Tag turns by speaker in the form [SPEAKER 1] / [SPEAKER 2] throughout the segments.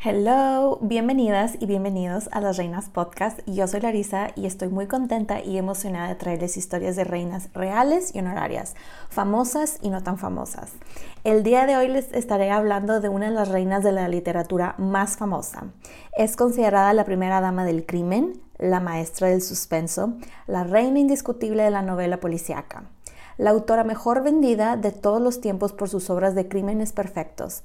[SPEAKER 1] Hello, bienvenidas y bienvenidos a Las Reinas Podcast. Yo soy Larisa y estoy muy contenta y emocionada de traerles historias de reinas reales y honorarias, famosas y no tan famosas. El día de hoy les estaré hablando de una de las reinas de la literatura más famosa. Es considerada la primera dama del crimen, la maestra del suspenso, la reina indiscutible de la novela policíaca, la autora mejor vendida de todos los tiempos por sus obras de crímenes perfectos.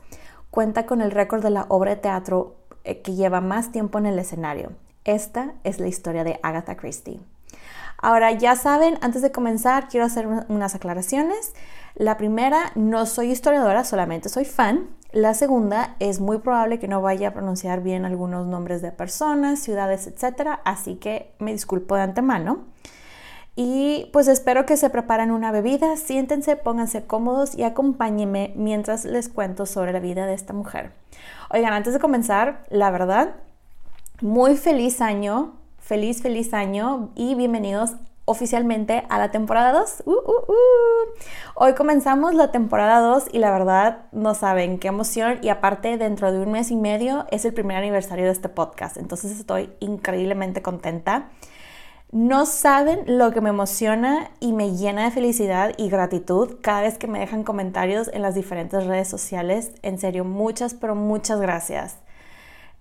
[SPEAKER 1] Cuenta con el récord de la obra de teatro eh, que lleva más tiempo en el escenario. Esta es la historia de Agatha Christie. Ahora, ya saben, antes de comenzar, quiero hacer unas aclaraciones. La primera, no soy historiadora, solamente soy fan. La segunda, es muy probable que no vaya a pronunciar bien algunos nombres de personas, ciudades, etc. Así que me disculpo de antemano. Y pues espero que se preparen una bebida, siéntense, pónganse cómodos y acompáñenme mientras les cuento sobre la vida de esta mujer. Oigan, antes de comenzar, la verdad, muy feliz año, feliz, feliz año y bienvenidos oficialmente a la temporada 2. Uh, uh, uh. Hoy comenzamos la temporada 2 y la verdad no saben qué emoción y aparte dentro de un mes y medio es el primer aniversario de este podcast, entonces estoy increíblemente contenta. No saben lo que me emociona y me llena de felicidad y gratitud cada vez que me dejan comentarios en las diferentes redes sociales. En serio, muchas, pero muchas gracias.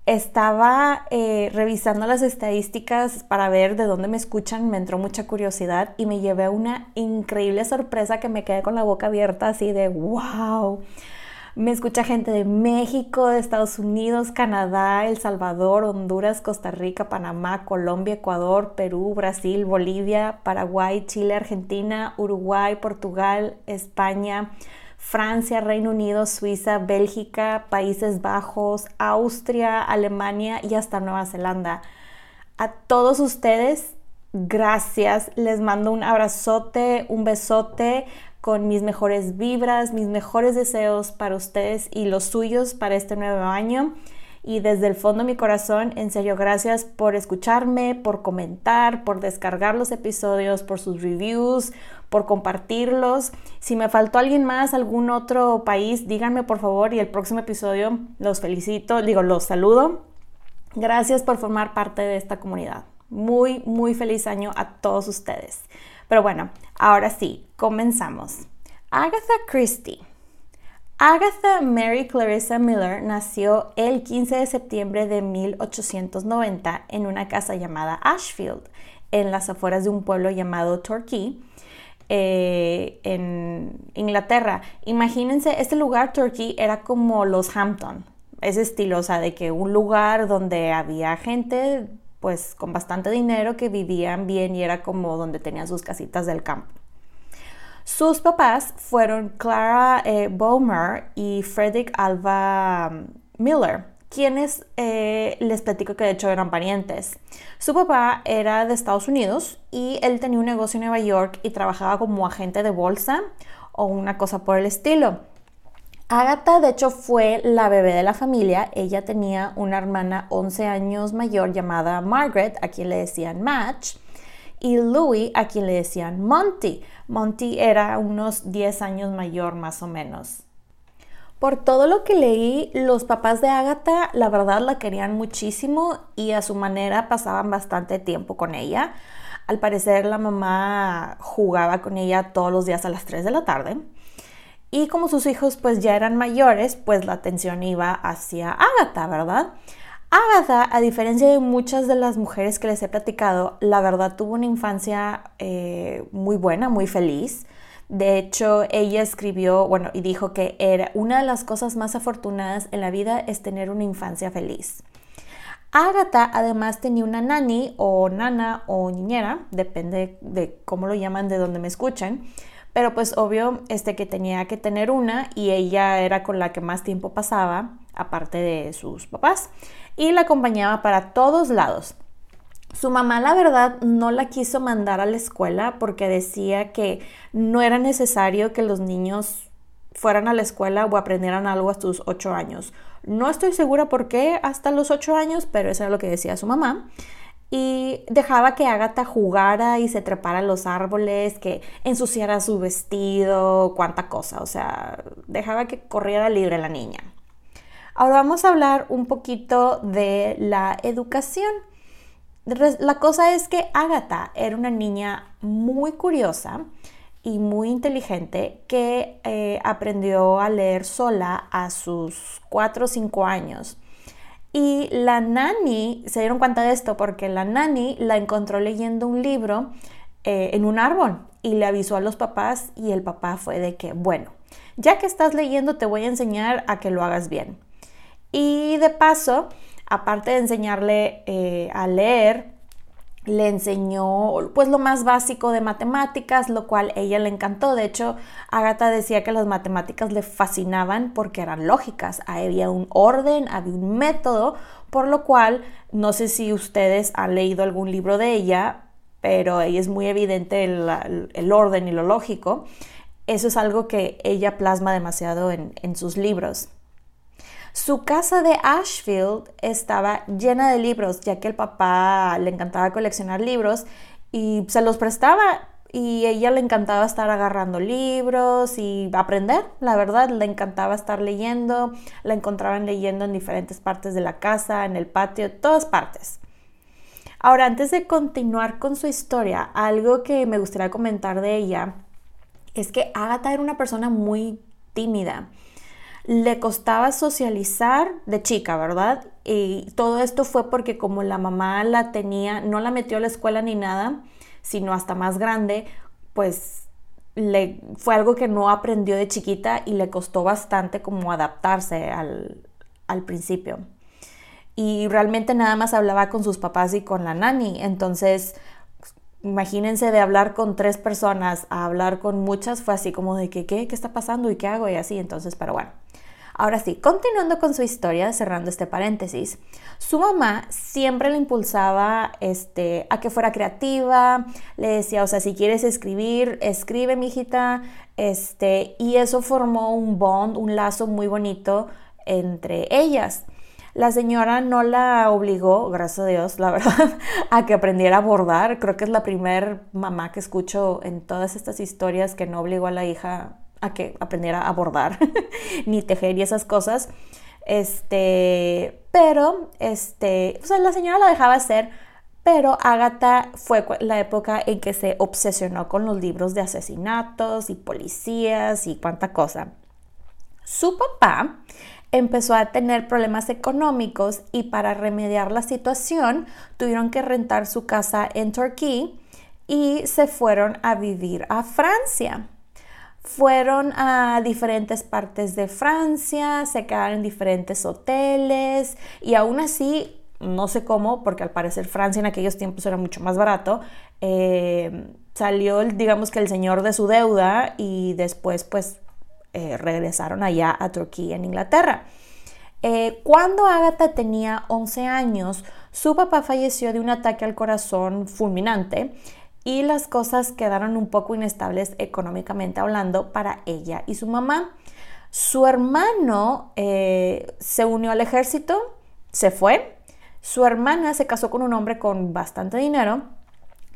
[SPEAKER 1] Estaba eh, revisando las estadísticas para ver de dónde me escuchan, me entró mucha curiosidad y me llevé una increíble sorpresa que me quedé con la boca abierta así de wow. Me escucha gente de México, de Estados Unidos, Canadá, El Salvador, Honduras, Costa Rica, Panamá, Colombia, Ecuador, Perú, Brasil, Bolivia, Paraguay, Chile, Argentina, Uruguay, Portugal, España, Francia, Reino Unido, Suiza, Bélgica, Países Bajos, Austria, Alemania y hasta Nueva Zelanda. A todos ustedes, gracias. Les mando un abrazote, un besote con mis mejores vibras, mis mejores deseos para ustedes y los suyos para este nuevo año. Y desde el fondo de mi corazón, en serio, gracias por escucharme, por comentar, por descargar los episodios, por sus reviews, por compartirlos. Si me faltó alguien más, algún otro país, díganme por favor y el próximo episodio los felicito, digo, los saludo. Gracias por formar parte de esta comunidad. Muy, muy feliz año a todos ustedes. Pero bueno, ahora sí, comenzamos. Agatha Christie. Agatha Mary Clarissa Miller nació el 15 de septiembre de 1890 en una casa llamada Ashfield, en las afueras de un pueblo llamado Torquay, eh, en Inglaterra. Imagínense, este lugar, Torquay, era como los Hampton, ese estilo, o sea, de que un lugar donde había gente pues con bastante dinero que vivían bien y era como donde tenían sus casitas del campo. Sus papás fueron Clara eh, Bowmer y Frederick Alva mm, Miller, quienes eh, les platico que de hecho eran parientes. Su papá era de Estados Unidos y él tenía un negocio en Nueva York y trabajaba como agente de bolsa o una cosa por el estilo. Agatha, de hecho, fue la bebé de la familia. Ella tenía una hermana 11 años mayor llamada Margaret, a quien le decían Match. y Louis, a quien le decían Monty. Monty era unos 10 años mayor más o menos. Por todo lo que leí, los papás de Agatha la verdad la querían muchísimo y a su manera pasaban bastante tiempo con ella. Al parecer la mamá jugaba con ella todos los días a las 3 de la tarde. Y como sus hijos pues ya eran mayores, pues la atención iba hacia Agatha, ¿verdad? Agatha, a diferencia de muchas de las mujeres que les he platicado, la verdad tuvo una infancia eh, muy buena, muy feliz. De hecho, ella escribió, bueno, y dijo que era una de las cosas más afortunadas en la vida es tener una infancia feliz. Agatha además tenía una nani o nana o niñera, depende de cómo lo llaman de donde me escuchen, pero pues obvio este que tenía que tener una y ella era con la que más tiempo pasaba, aparte de sus papás, y la acompañaba para todos lados. Su mamá, la verdad, no la quiso mandar a la escuela porque decía que no era necesario que los niños fueran a la escuela o aprendieran algo hasta sus ocho años. No estoy segura por qué hasta los ocho años, pero eso era lo que decía su mamá. Y dejaba que Agatha jugara y se trepara en los árboles, que ensuciara su vestido, cuánta cosa. O sea, dejaba que corriera libre la niña. Ahora vamos a hablar un poquito de la educación. La cosa es que Agatha era una niña muy curiosa y muy inteligente que eh, aprendió a leer sola a sus 4 o 5 años. Y la nani, se dieron cuenta de esto porque la nani la encontró leyendo un libro eh, en un árbol y le avisó a los papás y el papá fue de que, bueno, ya que estás leyendo te voy a enseñar a que lo hagas bien. Y de paso, aparte de enseñarle eh, a leer, le enseñó pues lo más básico de matemáticas, lo cual ella le encantó. De hecho, Agatha decía que las matemáticas le fascinaban porque eran lógicas. Había un orden, había un método, por lo cual no sé si ustedes han leído algún libro de ella, pero ahí es muy evidente el, orden y lo lógico. Eso es algo que ella plasma demasiado en sus libros. Su casa de Ashfield estaba llena de libros, ya que el papá le encantaba coleccionar libros y se los prestaba y ella le encantaba estar agarrando libros y aprender, la verdad, le encantaba estar leyendo, la encontraban leyendo en diferentes partes de la casa, en el patio, todas partes. Ahora, antes de continuar con su historia, algo que me gustaría comentar de ella es que Agatha era una persona muy tímida le costaba socializar de chica, ¿verdad? Y todo esto fue porque como la mamá la tenía, no la metió a la escuela ni nada, sino hasta más grande, pues le, fue algo que no aprendió de chiquita y le costó bastante como adaptarse al, al principio. Y realmente nada más hablaba con sus papás y con la nani. Entonces, imagínense de hablar con tres personas a hablar con muchas, fue así como de que, ¿qué? ¿Qué está pasando? ¿Y qué hago? Y así, entonces, pero bueno. Ahora sí, continuando con su historia, cerrando este paréntesis, su mamá siempre le impulsaba este, a que fuera creativa, le decía, o sea, si quieres escribir, escribe, mijita, este, y eso formó un bond, un lazo muy bonito entre ellas. La señora no la obligó, gracias a Dios, la verdad, a que aprendiera a bordar. Creo que es la primer mamá que escucho en todas estas historias que no obligó a la hija a que aprendiera a bordar, ni tejer y esas cosas. Este, pero, este, o sea, la señora la dejaba hacer, pero Agatha fue la época en que se obsesionó con los libros de asesinatos y policías y cuánta cosa. Su papá empezó a tener problemas económicos y para remediar la situación tuvieron que rentar su casa en Turquía y se fueron a vivir a Francia. Fueron a diferentes partes de Francia, se quedaron en diferentes hoteles y aún así, no sé cómo, porque al parecer Francia en aquellos tiempos era mucho más barato, eh, salió, digamos que el señor de su deuda y después pues eh, regresaron allá a Turquía, en Inglaterra. Eh, cuando Agatha tenía 11 años, su papá falleció de un ataque al corazón fulminante y las cosas quedaron un poco inestables económicamente hablando para ella y su mamá. Su hermano eh, se unió al ejército, se fue. Su hermana se casó con un hombre con bastante dinero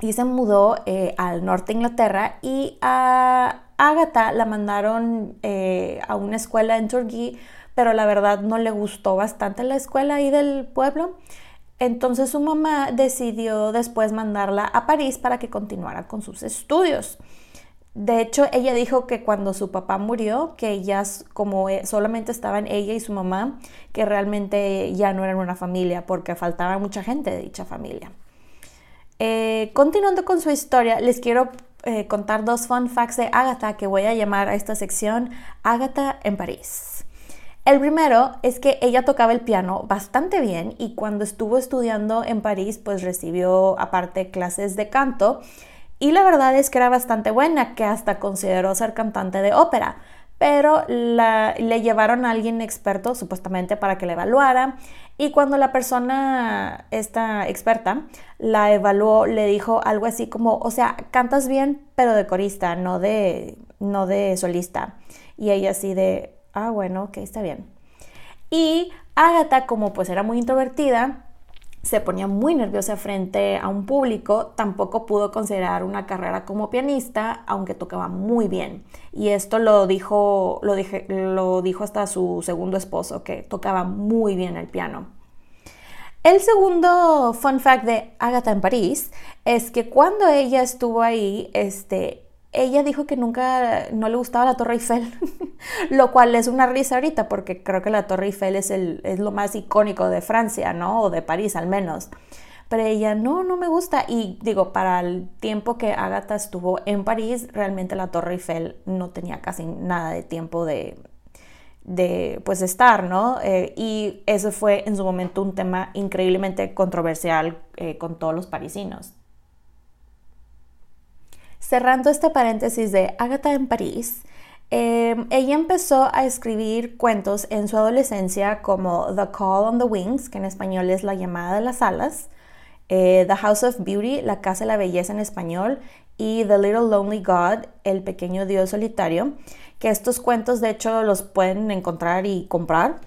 [SPEAKER 1] y se mudó al norte de Inglaterra y a Agatha la mandaron eh, a una escuela en Turquía, pero la verdad no le gustó bastante la escuela ahí del pueblo. Entonces su mamá decidió después mandarla a París para que continuara con sus estudios. De hecho, ella dijo que cuando su papá murió, que ellas, como e, solamente estaban ella y su mamá, que realmente ya no eran una familia porque faltaba mucha gente de dicha familia. Eh, continuando con su historia, les quiero eh, contar dos fun facts de Agatha que voy a llamar a esta sección Agatha en París. El primero es que ella tocaba el piano bastante bien y cuando estuvo estudiando en París pues recibió aparte clases de canto y la verdad es que era bastante buena, que hasta consideró ser cantante de ópera, pero le llevaron a alguien experto supuestamente para que la evaluara y cuando la persona, esta experta, la evaluó, le dijo algo así como, o sea, cantas bien, pero de corista, no de, no de solista. Y ella así de, ah, bueno, ok, está bien. Y Agatha, como pues era muy introvertida, se ponía muy nerviosa frente a un público, tampoco pudo considerar una carrera como pianista, aunque tocaba muy bien. Y esto lo dijo, lo, lo dijo hasta su segundo esposo, que tocaba muy bien el piano. El segundo fun fact de Agatha en París es que cuando ella estuvo ahí, este, ella dijo que nunca no le gustaba la Torre Eiffel, lo cual es una risa ahorita porque creo que la Torre Eiffel es, el, es lo más icónico de Francia, ¿no? O de París al menos. Pero ella, no, no me gusta. Y digo, para el tiempo que Agatha estuvo en París, realmente la Torre Eiffel no tenía casi nada de tiempo de, de pues estar, ¿no? Eh, y eso fue en su momento un tema increíblemente controversial eh, con todos los parisinos. Cerrando este paréntesis de Agatha en París, em, ella empezó a escribir cuentos en su adolescencia como The Call on the Wings, que en español es La llamada de las alas, eh, The House of Beauty, La casa de la belleza en español, y The Little Lonely God, El pequeño dios solitario, que estos cuentos de hecho los pueden encontrar y comprar.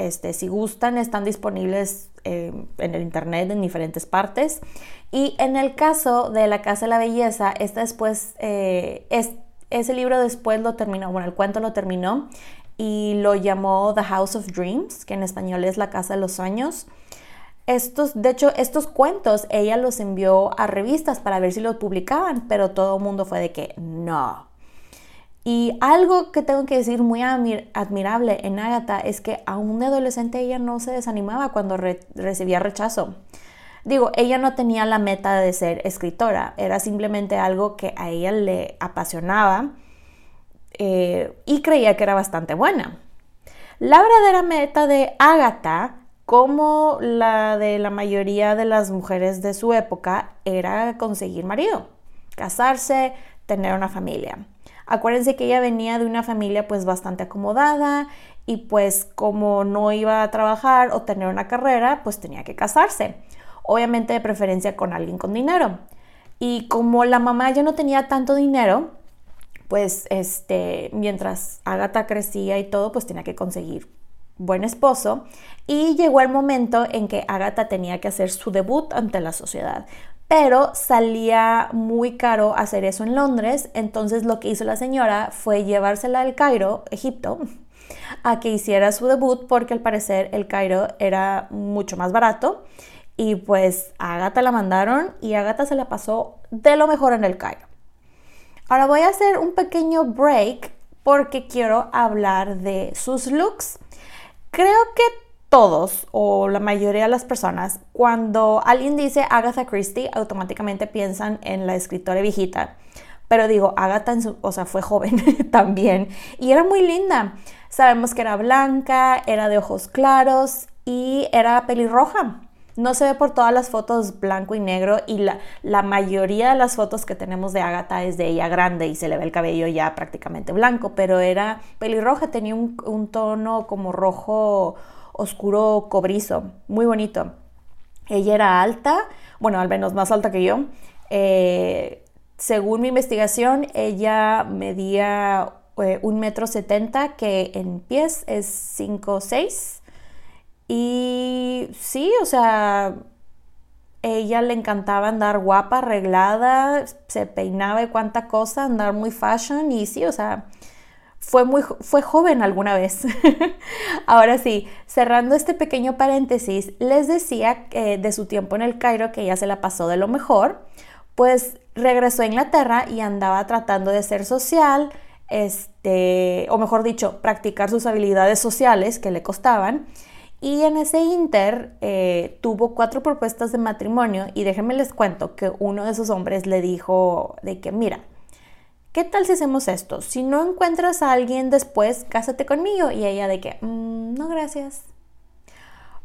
[SPEAKER 1] Este, si gustan, están disponibles eh, en el internet en diferentes partes. Y en el caso de La Casa de la Belleza, este después, eh, es, ese libro después lo terminó, bueno, el cuento lo terminó y lo llamó The House of Dreams, que en español es La Casa de los Sueños. Estos, de hecho, estos cuentos ella los envió a revistas para ver si los publicaban, pero todo el mundo fue de que no, y algo que tengo que decir muy admirable en Agatha es que aún de adolescente ella no se desanimaba cuando recibía rechazo. Digo, ella no tenía la meta de ser escritora, era simplemente algo que a ella le apasionaba eh, y creía que era bastante buena. La verdadera meta de Agatha, como la de la mayoría de las mujeres de su época, era conseguir marido, casarse, tener una familia. Acuérdense que ella venía de una familia pues bastante acomodada y pues como no iba a trabajar o tener una carrera, pues tenía que casarse. Obviamente de preferencia con alguien con dinero. Y como la mamá ya no tenía tanto dinero, pues este, mientras Agatha crecía y todo, pues tenía que conseguir buen esposo y llegó el momento en que Agatha tenía que hacer su debut ante la sociedad pero salía muy caro hacer eso en Londres, entonces lo que hizo la señora fue llevársela al Cairo, Egipto, a que hiciera su debut porque al parecer el Cairo era mucho más barato y pues a la mandaron y Agatha se la pasó de lo mejor en el Cairo. Ahora voy a hacer un pequeño break porque quiero hablar de sus looks. Creo que todos o la mayoría de las personas, cuando alguien dice Agatha Christie, automáticamente piensan en la escritora viejita. Pero digo, Agatha, o sea, fue joven también y era muy linda. Sabemos que era blanca, era de ojos claros y era pelirroja. No se ve por todas las fotos blanco y negro y la, la, mayoría de las fotos que tenemos de Agatha es de ella grande y se le ve el cabello ya prácticamente blanco, pero era pelirroja, tenía un tono como rojo oscuro cobrizo, muy bonito. Ella era alta, bueno, al menos más alta que yo. Eh, según mi investigación, ella medía eh, un metro setenta, que en pies es 5 6. Y sí, o sea, ella le encantaba andar guapa, arreglada, se peinaba y cuánta cosa, andar muy fashion y sí, o sea, fue muy fue joven alguna vez. Ahora sí, cerrando este pequeño paréntesis, les decía de su tiempo en el Cairo que ella se la pasó de lo mejor, pues regresó a Inglaterra y andaba tratando de ser social, este, o mejor dicho, practicar sus habilidades sociales que le costaban. Y en ese inter eh, tuvo cuatro propuestas de matrimonio y déjenme les cuento que uno de esos hombres le dijo de que, mira, ¿qué tal si hacemos esto? Si no encuentras a alguien después, cásate conmigo. Y ella de que, mm, no, gracias.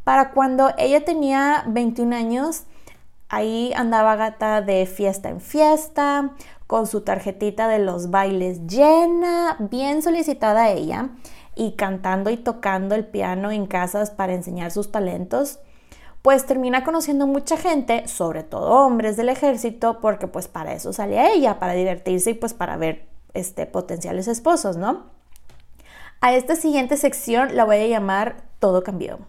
[SPEAKER 1] Para cuando ella tenía 21 años, ahí andaba gata de fiesta en fiesta, con su tarjetita de los bailes llena, bien solicitada ella y cantando y tocando el piano en casas para enseñar sus talentos, pues termina conociendo mucha gente, sobre todo hombres del ejército, porque pues para eso salía ella, para divertirse y pues para ver este, potenciales esposos, ¿no? A esta siguiente sección la voy a llamar Todo cambió.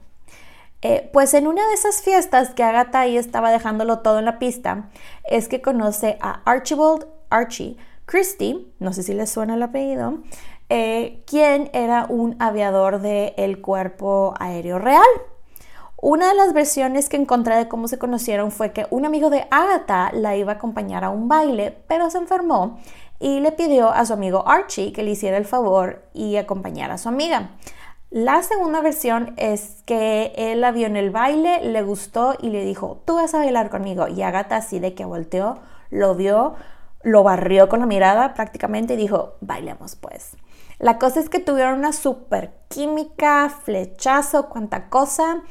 [SPEAKER 1] Eh, pues en una de esas fiestas que Agatha ahí estaba dejándolo todo en la pista, es que conoce a Archibald Archie Christie, no sé si le suena el apellido, eh, quien era un aviador del Cuerpo Aéreo Real. Una de las versiones que encontré de cómo se conocieron fue que un amigo de Agatha la iba a acompañar a un baile, pero se enfermó y le pidió a su amigo Archie que le hiciera el favor y acompañara a su amiga. La segunda versión es que él la vio en el baile, le gustó y le dijo, tú vas a bailar conmigo. Y Agatha así de que volteó, lo vio, lo barrió con la mirada prácticamente y dijo, bailemos pues. La cosa es que tuvieron una super química, flechazo, cuanta cosa,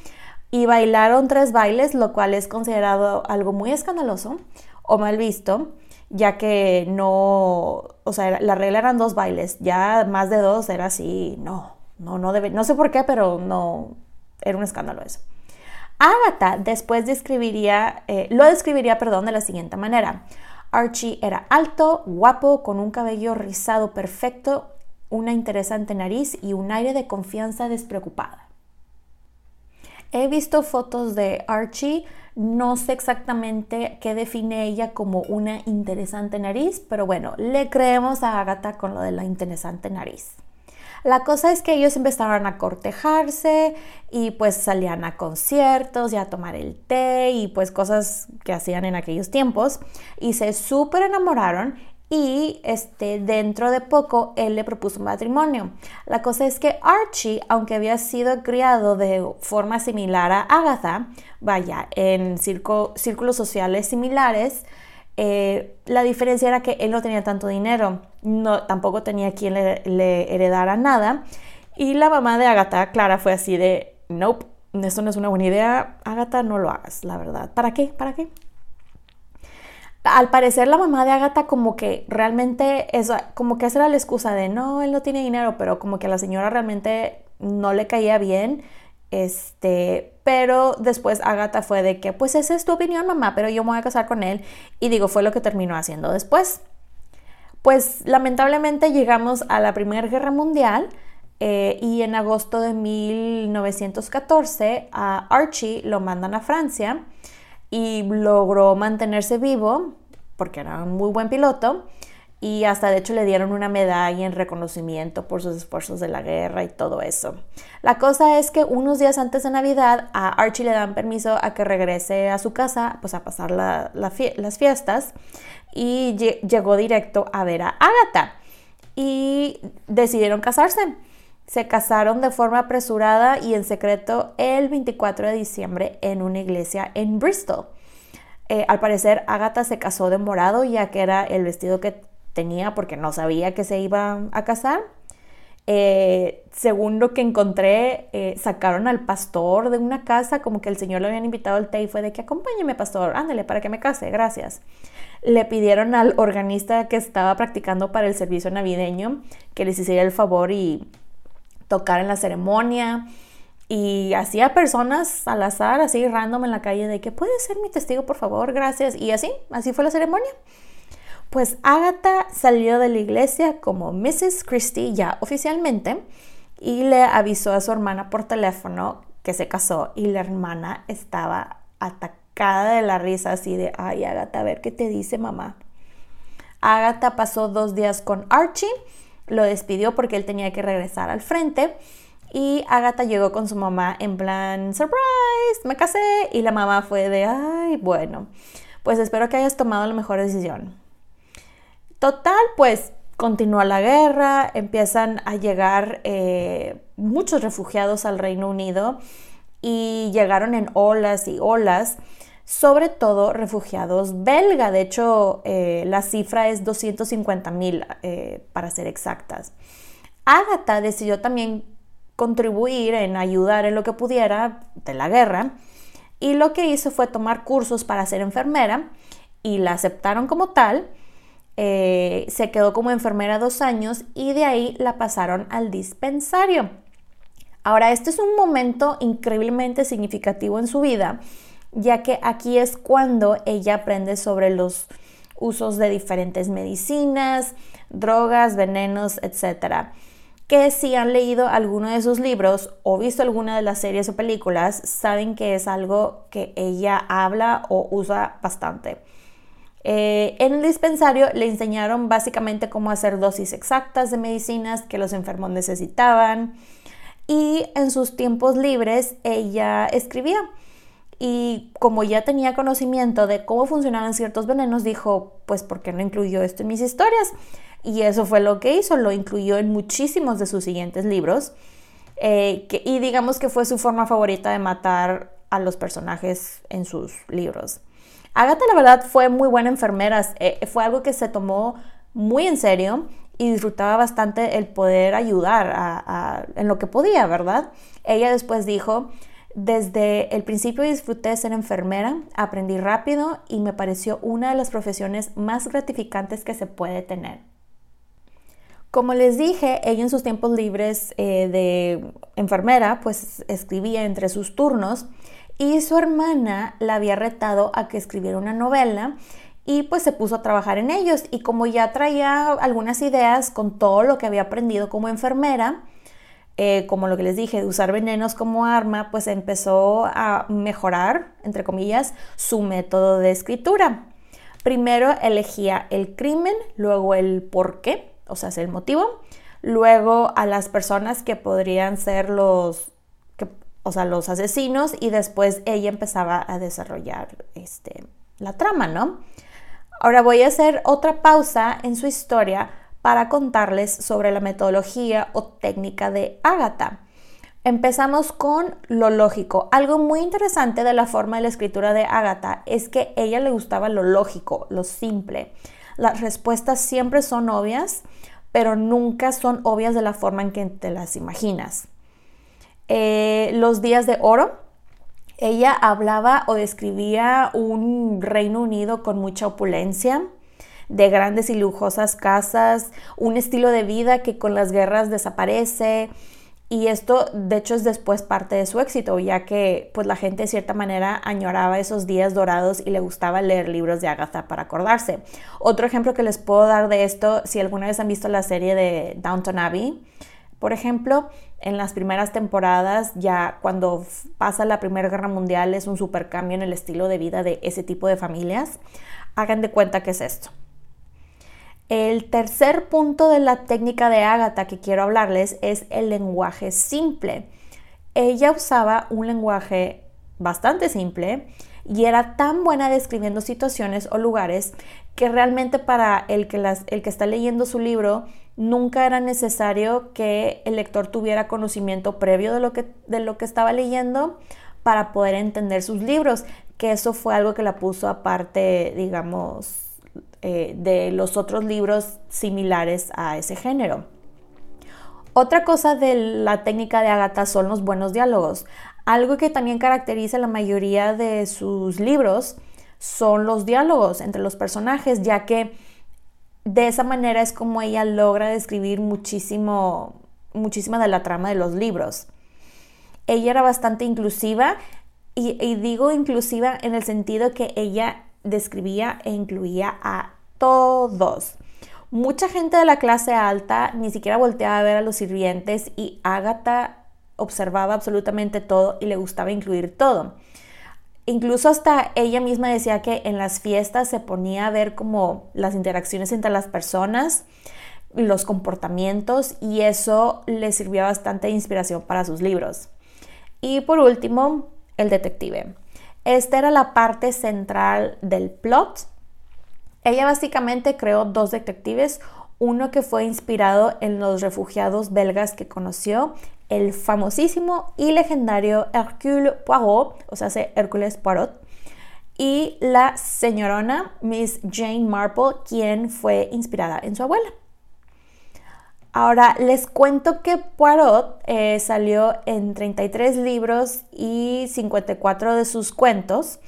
[SPEAKER 1] y bailaron tres bailes, lo cual es considerado algo muy escandaloso o mal visto, ya que no, o sea, la regla eran dos bailes, ya más de dos era así, no, no, no debe, no sé por qué, pero no, era un escándalo eso. Agatha después describiría, eh, lo describiría, perdón, de la siguiente manera. Archie era alto, guapo, con un cabello rizado perfecto una interesante nariz y un aire de confianza despreocupada. He visto fotos de Archie, no sé exactamente qué define ella como una interesante nariz, pero bueno, le creemos a Agatha con lo de la interesante nariz. La cosa es que ellos empezaron a cortejarse y pues salían a conciertos y a tomar el té y pues cosas que hacían en aquellos tiempos y se súper enamoraron y este, dentro de poco él le propuso matrimonio. La cosa es que Archie, aunque había sido criado de forma similar a Agatha, vaya, en círculos sociales similares, eh, la diferencia era que él no tenía tanto dinero, no, tampoco tenía quien le, le heredara nada. Y la mamá de Agatha, Clara, fue así de, nope, esto no es una buena idea, Agatha, no lo hagas, la verdad. ¿Para qué? ¿Para qué? Al parecer la mamá de Agatha como que realmente eso, como que esa era la excusa de no, él no tiene dinero, pero como que a la señora realmente no le caía bien. Este, pero después Agatha fue de que, pues esa es tu opinión, mamá, pero yo me voy a casar con él. Y digo, fue lo que terminó haciendo después. Pues lamentablemente llegamos a la Primera Guerra Mundial eh, y en agosto de 1914 a Archie lo mandan a Francia y logró mantenerse vivo porque era un muy buen piloto y hasta de hecho le dieron una medalla en reconocimiento por sus esfuerzos de la guerra y todo eso. La cosa es que unos días antes de Navidad a Archie le dan permiso a que regrese a su casa pues a pasar las fiestas y llegó directo a ver a Agatha y decidieron casarse. Se casaron de forma apresurada y en secreto el 24 de diciembre en una iglesia en Bristol. Eh, al parecer, Agatha se casó de morado ya que era el vestido que tenía porque no sabía que se iba a casar. Eh, según lo que encontré, eh, sacaron al pastor de una casa, como que el señor le habían invitado al té y fue de que acompáñeme, pastor, ándale, para que me case, gracias. Le pidieron al organista que estaba practicando para el servicio navideño que les hiciera el favor y tocar en la ceremonia y hacía personas al azar, así random en la calle, de que puede ser mi testigo, por favor, gracias. Y así, así fue la ceremonia. Pues Agatha salió de la iglesia como Mrs. Christie ya oficialmente y le avisó a su hermana por teléfono que se casó y la hermana estaba atacada de la risa, así de, ay, Agatha, a ver qué te dice mamá. Agatha pasó dos días con Archie, lo despidió porque él tenía que regresar al frente. Y Agatha llegó con su mamá en plan, surprise, me casé. Y la mamá fue de, ay, bueno, pues espero que hayas tomado la mejor decisión. Total, pues continúa la guerra, empiezan a llegar eh, muchos refugiados al Reino Unido y llegaron en olas y olas, sobre todo refugiados belga. De hecho, eh, la cifra es 250 mil eh, para ser exactas. Agatha decidió también contribuir en ayudar en lo que pudiera de la guerra y lo que hizo fue tomar cursos para ser enfermera y la aceptaron como tal eh, se quedó como enfermera dos años y de ahí la pasaron al dispensario. Ahora, este es un momento increíblemente significativo en su vida, ya que aquí es cuando ella aprende sobre los usos de diferentes medicinas, drogas, venenos, etc. Que si han leído alguno de sus libros o visto alguna de las series o películas, saben que es algo que ella habla o usa bastante. Eh, en el dispensario le enseñaron básicamente cómo hacer dosis exactas de medicinas que los enfermos necesitaban y en sus tiempos libres ella escribía. Y como ya tenía conocimiento de cómo funcionaban ciertos venenos, dijo, pues ¿por qué no incluyó esto en mis historias? Y eso fue lo que hizo, lo incluyó en muchísimos de sus siguientes libros. Eh, y digamos que fue su forma favorita de matar a los personajes en sus libros. Agatha, la verdad, fue muy buena enfermera. Eh, fue algo que se tomó muy en serio y disfrutaba bastante el poder ayudar en lo que podía, ¿verdad? Ella después dijo, desde el principio disfruté de ser enfermera, aprendí rápido y me pareció una de las profesiones más gratificantes que se puede tener. Como les dije, ella en sus tiempos libres eh, de enfermera, pues escribía entre sus turnos y su hermana la había retado a que escribiera una novela y pues se puso a trabajar en ellos y como ya traía algunas ideas con todo lo que había aprendido como enfermera, eh, como lo que les dije, de usar venenos como arma, pues empezó a mejorar, entre comillas, su método de escritura. Primero elegía el crimen, luego el por qué, o sea, el motivo, luego a las personas que podrían ser los o sea, los asesinos y después ella empezaba a desarrollar este, la trama, ¿no? Ahora voy a hacer otra pausa en su historia para contarles sobre la metodología o técnica de Agatha. Empezamos con lo lógico. Algo muy interesante de la forma de la escritura de Agatha es que a ella le gustaba lo lógico, lo simple. Las respuestas siempre son obvias, pero nunca son obvias de la forma en que te las imaginas. Eh, los días de oro. Ella hablaba o describía un Reino Unido con mucha opulencia, de grandes y lujosas casas, un estilo de vida que con las guerras desaparece. Y esto, de hecho, es después parte de su éxito, ya que pues la gente de cierta manera añoraba esos días dorados y le gustaba leer libros de Agatha para acordarse. Otro ejemplo que les puedo dar de esto, si alguna vez han visto la serie de Downton Abbey, por ejemplo, en las primeras temporadas, ya cuando pasa la Primera Guerra Mundial, es un super cambio en el estilo de vida de ese tipo de familias. Hagan de cuenta que es esto. El tercer punto de la técnica de Agatha que quiero hablarles es el lenguaje simple. Ella usaba un lenguaje bastante simple y era tan buena describiendo situaciones o lugares que realmente para el que, el que está leyendo su libro nunca era necesario que el lector tuviera conocimiento previo de lo que, de lo que estaba leyendo para poder entender sus libros, que eso fue algo que la puso aparte, digamos, eh, de los otros libros similares a ese género. Otra cosa de la técnica de Agatha son los buenos diálogos. Algo que también caracteriza la mayoría de sus libros son los diálogos entre los personajes, ya que de esa manera es como ella logra describir muchísimo, muchísima de la trama de los libros. Ella era bastante inclusiva y, digo inclusiva en el sentido que ella describía e incluía a todos. Mucha gente de la clase alta ni siquiera volteaba a ver a los sirvientes y Agatha observaba absolutamente todo y le gustaba incluir todo. Incluso hasta ella misma decía que en las fiestas se ponía a ver como las interacciones entre las personas, los comportamientos y eso le sirvió bastante de inspiración para sus libros. Y por último, el detective. Esta era la parte central del plot. Ella básicamente creó dos detectives, uno que fue inspirado en los refugiados belgas que conoció, el famosísimo y legendario Hercule Poirot, o sea, Hércules Poirot, y la señorona Miss Jane Marple, quien fue inspirada en su abuela. Ahora les cuento que Poirot eh, salió en 33 libros y 54 de sus cuentos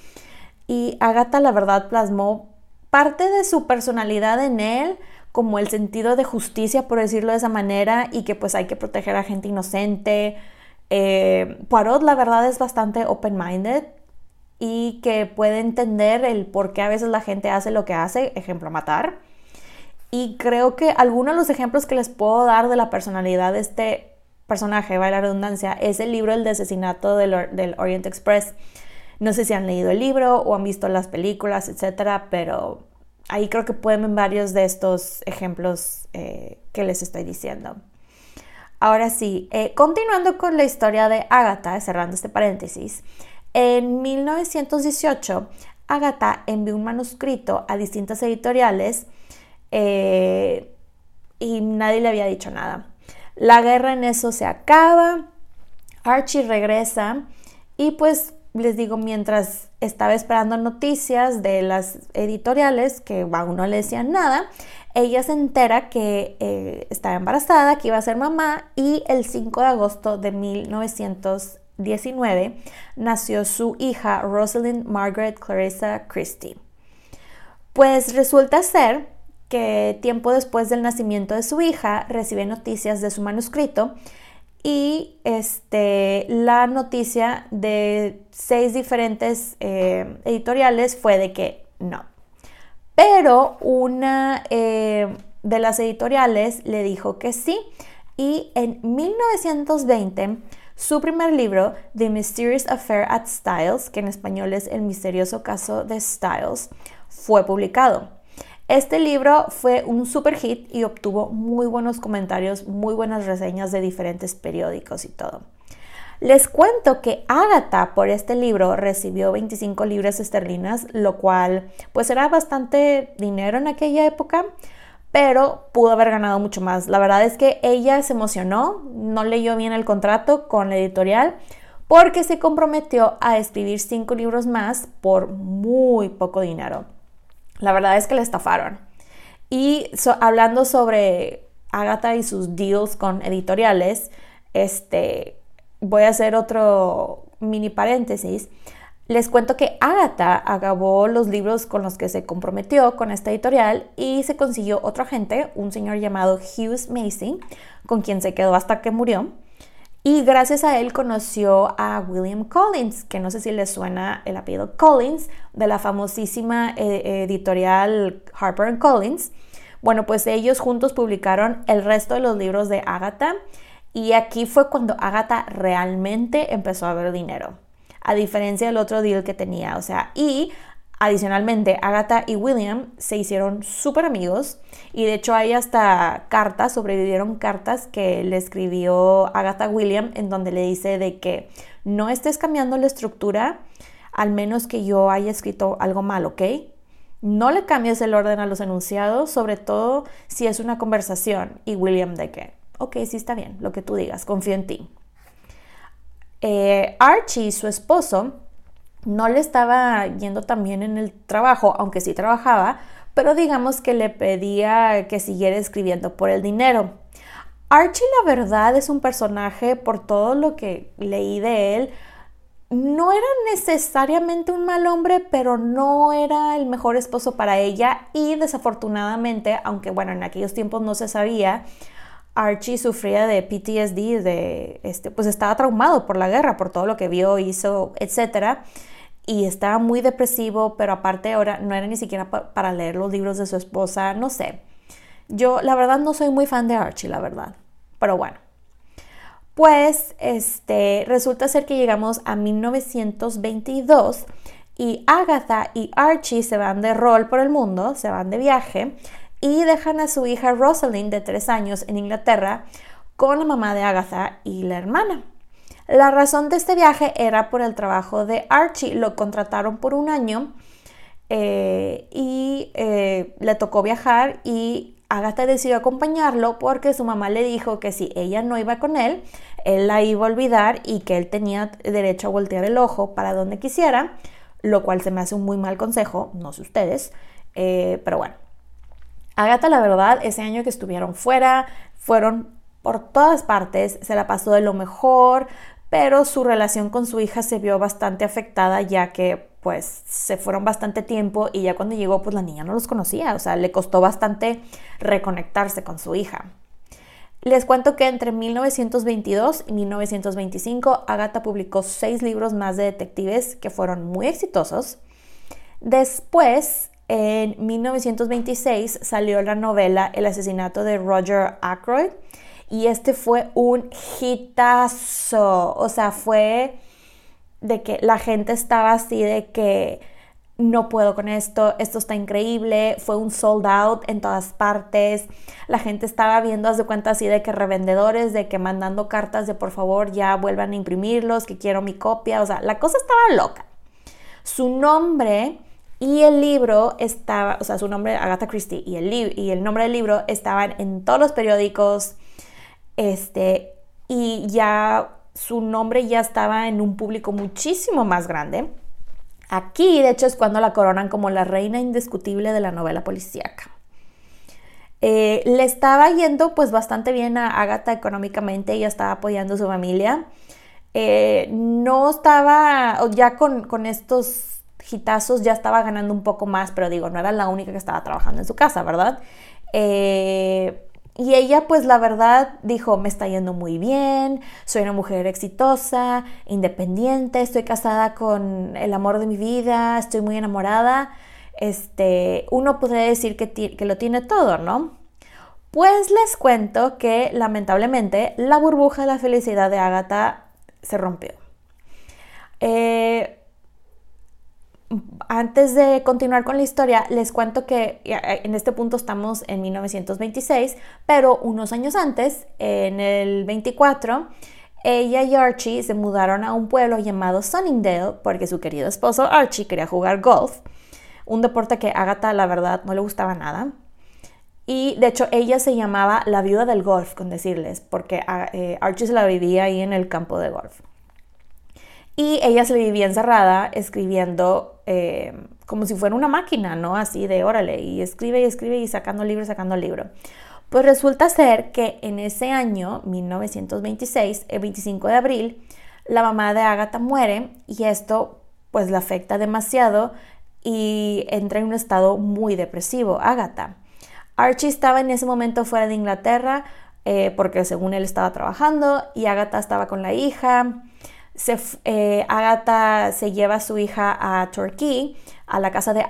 [SPEAKER 1] y Agatha la verdad plasmó parte de su personalidad en él, como el sentido de justicia, por decirlo de esa manera, y que pues hay que proteger a gente inocente. Eh, Poirot, la verdad, es bastante open-minded y que puede entender el por qué a veces la gente hace lo que hace, ejemplo, matar. Y creo que algunos de los ejemplos que les puedo dar de la personalidad de este personaje, va la redundancia, es el libro El de asesinato del, del Orient Express. No sé si han leído el libro o han visto las películas, etcétera, pero ahí creo que pueden ver varios de estos ejemplos eh, que les estoy diciendo. Ahora sí, eh, continuando con la historia de Agatha, cerrando este paréntesis, en 1918 Agatha envió un manuscrito a distintas editoriales eh, y nadie le había dicho nada. La guerra en eso se acaba, Archie regresa y pues les digo, mientras estaba esperando noticias de las editoriales, que aún no le decían nada, ella se entera que eh, estaba embarazada, que iba a ser mamá y el 5 de agosto de 1919 nació su hija Rosalind Margaret Clarissa Christie. Pues resulta ser que tiempo después del nacimiento de su hija recibe noticias de su manuscrito y este, la noticia de seis diferentes eh, editoriales fue de que no. Pero una eh, de las editoriales le dijo que sí y en 1920 su primer libro, The Mysterious Affair at Styles, que en español es El misterioso caso de Styles, fue publicado. Este libro fue un super hit y obtuvo muy buenos comentarios, muy buenas reseñas de diferentes periódicos y todo. Les cuento que Agatha por este libro recibió 25 libras esterlinas, lo cual pues era bastante dinero en aquella época, pero pudo haber ganado mucho más. La verdad es que ella se emocionó, no leyó bien el contrato con la editorial porque se comprometió a escribir 5 libros más por muy poco dinero. La verdad es que le estafaron. Y hablando sobre Agatha y sus deals con editoriales, este, voy a hacer otro mini paréntesis. Les cuento que Agatha acabó los libros con los que se comprometió con esta editorial y se consiguió otro agente, un señor llamado Hughes Macy, con quien se quedó hasta que murió. Y gracias a él conoció a William Collins, que no sé si le suena el apellido Collins, de la famosísima eh, editorial Harper Collins. Bueno, pues ellos juntos publicaron el resto de los libros de Agatha y aquí fue cuando Agatha realmente empezó a ver dinero, a diferencia del otro deal que tenía. O sea, y Adicionalmente, Agatha y William se hicieron súper amigos y de hecho hay hasta cartas, sobrevivieron cartas que le escribió Agatha William en donde le dice de que no estés cambiando la estructura al menos que yo haya escrito algo mal, ¿ok? No le cambies el orden a los enunciados, sobre todo si es una conversación. Y William de que, ok, sí está bien, lo que tú digas, confío en ti. Eh, Archie, su esposo, no le estaba yendo tan bien en el trabajo, aunque sí trabajaba, pero digamos que le pedía que siguiera escribiendo por el dinero. Archie la verdad es un personaje, por todo lo que leí de él, no era necesariamente un mal hombre, pero no era el mejor esposo para ella y desafortunadamente, aunque bueno, en aquellos tiempos no se sabía, Archie sufría de PTSD, de este, pues estaba traumado por la guerra, por todo lo que vio, hizo, etcétera y estaba muy depresivo, pero aparte ahora no era ni siquiera para leer los libros de su esposa, no sé. Yo la verdad no soy muy fan de Archie, la verdad, pero bueno. Pues este, resulta ser que llegamos a 1922 y Agatha y Archie se van de rol por el mundo, se van de viaje y dejan a su hija Rosalind de tres años en Inglaterra con la mamá de Agatha y la hermana. La razón de este viaje era por el trabajo de Archie. Lo contrataron por un año eh, y eh, le tocó viajar y Agatha decidió acompañarlo porque su mamá le dijo que si ella no iba con él, él la iba a olvidar y que él tenía derecho a voltear el ojo para donde quisiera, lo cual se me hace un muy mal consejo, no sé ustedes, eh, pero bueno. Agatha, la verdad, ese año que estuvieron fuera, fueron por todas partes, se la pasó de lo mejor, pero su relación con su hija se vio bastante afectada ya que pues se fueron bastante tiempo y ya cuando llegó pues la niña no los conocía, o sea, le costó bastante reconectarse con su hija. Les cuento que entre 1922 y 1925 Agatha publicó seis libros más de detectives que fueron muy exitosos. Después, en 1926 salió la novela El asesinato de Roger Ackroyd y este fue un hitazo, o sea, fue de que la gente estaba así de que no puedo con esto, esto está increíble, fue un sold out en todas partes, la gente estaba viendo, haz de cuenta así de que revendedores, de que mandando cartas de por favor ya vuelvan a imprimirlos, que quiero mi copia, o sea, la cosa estaba loca. Su nombre y el libro estaba, o sea, su nombre Agatha Christie y el, y el nombre del libro estaban en todos los periódicos, este, y ya su nombre ya estaba en un público muchísimo más grande. Aquí, de hecho, es cuando la coronan como la reina indiscutible de la novela policíaca. Eh, le estaba yendo pues bastante bien a Agatha económicamente, ella estaba apoyando a su familia. Eh, no estaba, ya con, con estos hitazos ya estaba ganando un poco más, pero digo, no era la única que estaba trabajando en su casa, ¿verdad? Eh, y ella pues la verdad dijo, me está yendo muy bien, soy una mujer exitosa, independiente, estoy casada con el amor de mi vida, estoy muy enamorada. Este, uno puede decir que, que lo tiene todo, ¿no? Pues les cuento que lamentablemente la burbuja de la felicidad de Agatha se rompió. Eh, antes de continuar con la historia, les cuento que en este punto estamos en 1926, pero unos años antes, en el 24, ella y Archie se mudaron a un pueblo llamado Sunningdale porque su querido esposo Archie quería jugar golf, un deporte que Agatha la verdad no le gustaba nada. Y de hecho ella se llamaba la viuda del golf, con decirles, porque eh, Archie se la vivía ahí en el campo de golf. Y ella se vivía encerrada escribiendo eh, como si fuera una máquina, ¿no? Así de órale, y escribe y escribe y sacando libro, sacando libro. Pues resulta ser que en ese año, 1926, el 25 de abril, la mamá de Agatha muere y esto pues la afecta demasiado y entra en un estado muy depresivo, Agatha. Archie estaba en ese momento fuera de Inglaterra eh, porque según él estaba trabajando y Agatha estaba con la hija se, eh, Agatha se lleva a su hija a Turkey, a la casa de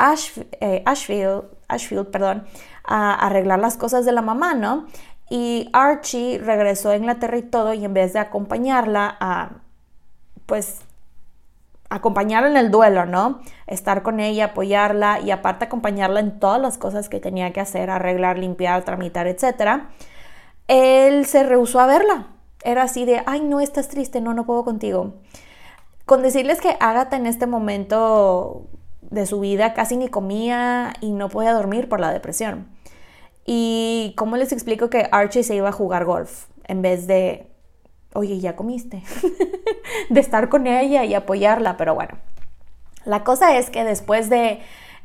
[SPEAKER 1] eh, Ashfield, Ashfield perdón, a arreglar las cosas de la mamá, ¿no? Y Archie regresó a Inglaterra y todo, y en vez de acompañarla a, pues, acompañarla en el duelo, ¿no? Estar con ella, apoyarla y aparte acompañarla en todas las cosas que tenía que hacer, arreglar, limpiar, tramitar, etc. Él se rehusó a verla era así de, ay, no, estás triste, no, no puedo contigo. Con decirles que Agatha en este momento de su vida casi ni comía y no podía dormir por la depresión. Y cómo les explico que Archie se iba a jugar golf en vez de, oye, ya comiste, de estar con ella y apoyarla, pero bueno. La cosa es que después de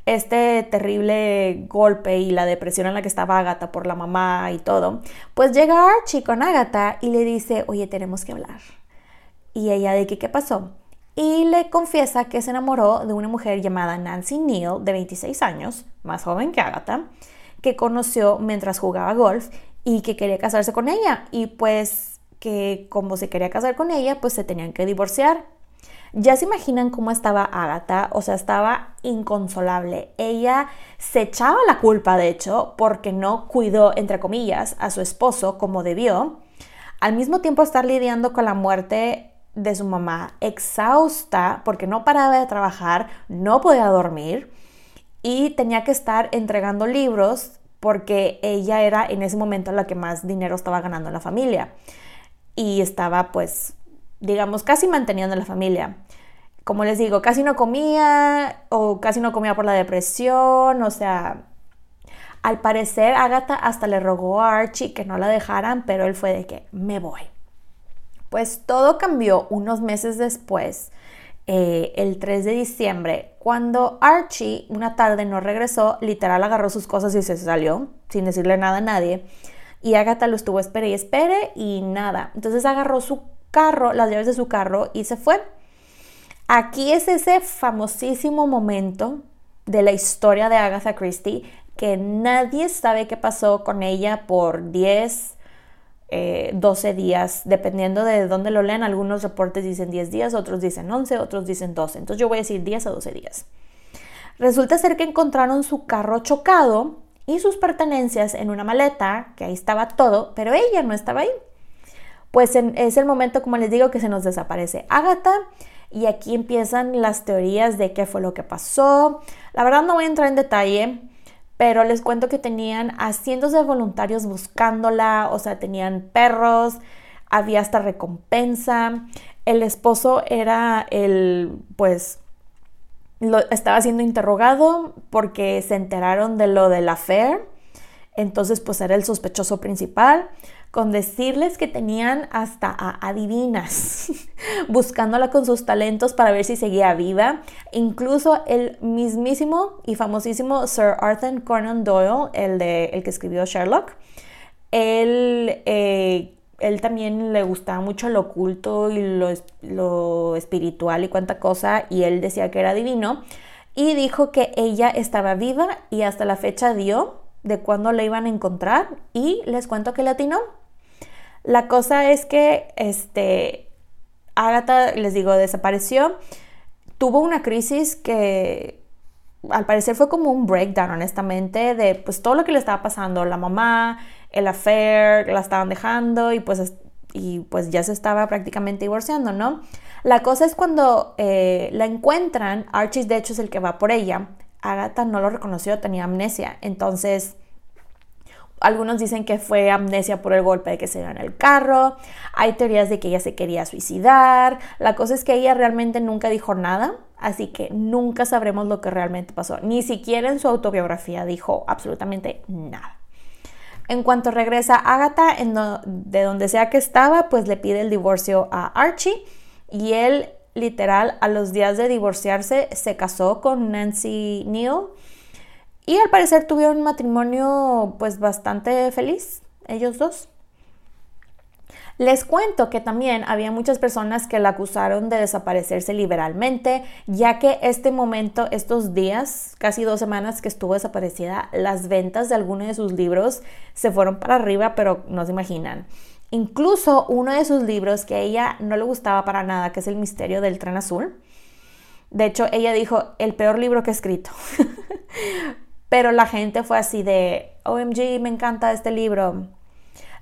[SPEAKER 1] este terrible golpe y la depresión en la que estaba Agatha por la mamá y todo, pues llega Archie con Agatha y le dice, oye, tenemos que hablar. Y ella de que, ¿qué pasó? Y le confiesa que se enamoró de una mujer llamada Nancy Neal, de 26 años, más joven que Agatha, que conoció mientras jugaba golf y que quería casarse con ella. Y pues que como se quería casar con ella, pues se tenían que divorciar. Ya se imaginan cómo estaba Agatha, o sea, estaba inconsolable. Ella se echaba la culpa, de hecho, porque no cuidó, entre comillas, a su esposo como debió. al mismo tiempo estar lidiando con la muerte de su mamá, exhausta porque no paraba de trabajar, no podía dormir y tenía que estar entregando libros porque ella era en ese momento la que más dinero estaba ganando en la familia y estaba pues, digamos, casi manteniendo la familia. Como les digo, casi no comía o casi no comía por la depresión, o sea, al parecer Agatha hasta le rogó a Archie que no la dejaran, pero él fue de que me voy. Pues todo cambió unos meses después, eh, el 3 de diciembre, cuando Archie una tarde no regresó, literal agarró sus cosas y se salió, sin decirle nada a nadie. Y Agatha lo estuvo espere y espere y nada. Entonces agarró su carro, las llaves de su carro y se fue. Aquí es ese famosísimo momento de la historia de Agatha Christie que nadie sabe qué pasó con ella por 10, 12 eh, días, dependiendo de dónde lo lean. Algunos reportes dicen 10 días, otros dicen 11, otros dicen 12. Entonces yo voy a decir 10 a 12 días. Resulta ser que encontraron su carro chocado y sus pertenencias en una maleta, que ahí estaba todo, pero ella no estaba ahí. Pues es el momento, como les digo, que se nos desaparece Agatha y aquí empiezan las teorías de qué fue lo que pasó. La verdad no voy a entrar en detalle, pero les cuento que tenían a cientos de voluntarios buscándola, o sea, tenían perros, había hasta recompensa. El esposo era el, pues, lo, estaba siendo interrogado porque se enteraron de lo del affair. Entonces, pues era el sospechoso principal, con decirles que tenían hasta a adivinas buscándola con sus talentos para ver si seguía viva. Incluso el mismísimo y famosísimo Sir Arthur Conan Doyle, el, de, el que escribió Sherlock, él eh, él también le gustaba mucho lo oculto y lo, espiritual y cuánta cosa, y él decía que era divino, y dijo que ella estaba viva y hasta la fecha dio de cuándo la iban a encontrar, y les cuento que latino. La cosa es que, este, Agatha, les digo, desapareció, tuvo una crisis que al parecer fue como un breakdown, honestamente, de pues todo lo que le estaba pasando, la mamá, el affair, la estaban dejando y pues, y pues ya se estaba prácticamente divorciando, ¿no? La cosa es cuando eh, la encuentran, Archie de hecho es el que va por ella, Agatha no lo reconoció, tenía amnesia, entonces algunos dicen que fue amnesia por el golpe de que se dio en el carro. Hay teorías de que ella se quería suicidar. La cosa es que ella realmente nunca dijo nada, así que nunca sabremos lo que realmente pasó. Ni siquiera en su autobiografía dijo absolutamente nada. En cuanto regresa Agatha, de donde sea que estaba, pues le pide el divorcio a Archie y él literal a los días de divorciarse se casó con Nancy Neal y al parecer tuvieron un matrimonio pues bastante feliz, ellos dos. Les cuento que también había muchas personas que la acusaron de desaparecerse liberalmente, ya que este momento, estos días, casi dos semanas que estuvo desaparecida, las ventas de algunos de sus libros se fueron para arriba, pero no se imaginan. Incluso uno de sus libros que a ella no le gustaba para nada, que es El misterio del tren azul. De hecho, ella dijo, el peor libro que he escrito. pero la gente fue así de, OMG, me encanta este libro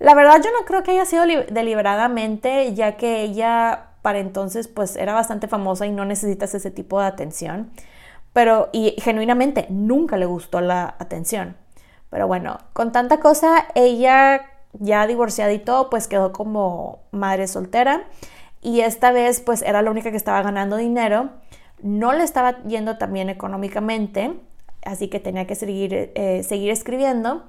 [SPEAKER 1] la verdad yo no creo que haya sido deliberadamente, ya que ella para entonces pues era bastante famosa y no necesitas ese tipo de atención. Pero, y genuinamente, nunca le gustó la atención. Pero bueno, con tanta cosa, ella ya divorciada y todo, pues quedó como madre soltera. Y esta vez pues era la única que estaba ganando dinero. No le estaba yendo tan bien económicamente, así que tenía que seguir, eh, seguir escribiendo.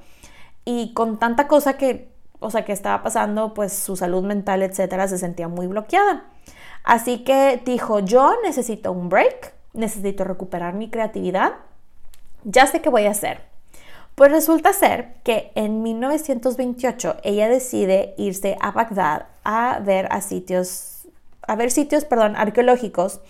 [SPEAKER 1] Y con tanta cosa que o sea, que estaba pasando, pues su salud mental, etcétera, se sentía muy bloqueada. Así que dijo, yo necesito un break, necesito recuperar mi creatividad, ya sé qué voy a hacer. Pues resulta ser que en 1928 ella decide irse a Bagdad a ver a sitios, a ver sitios, perdón, arqueológicos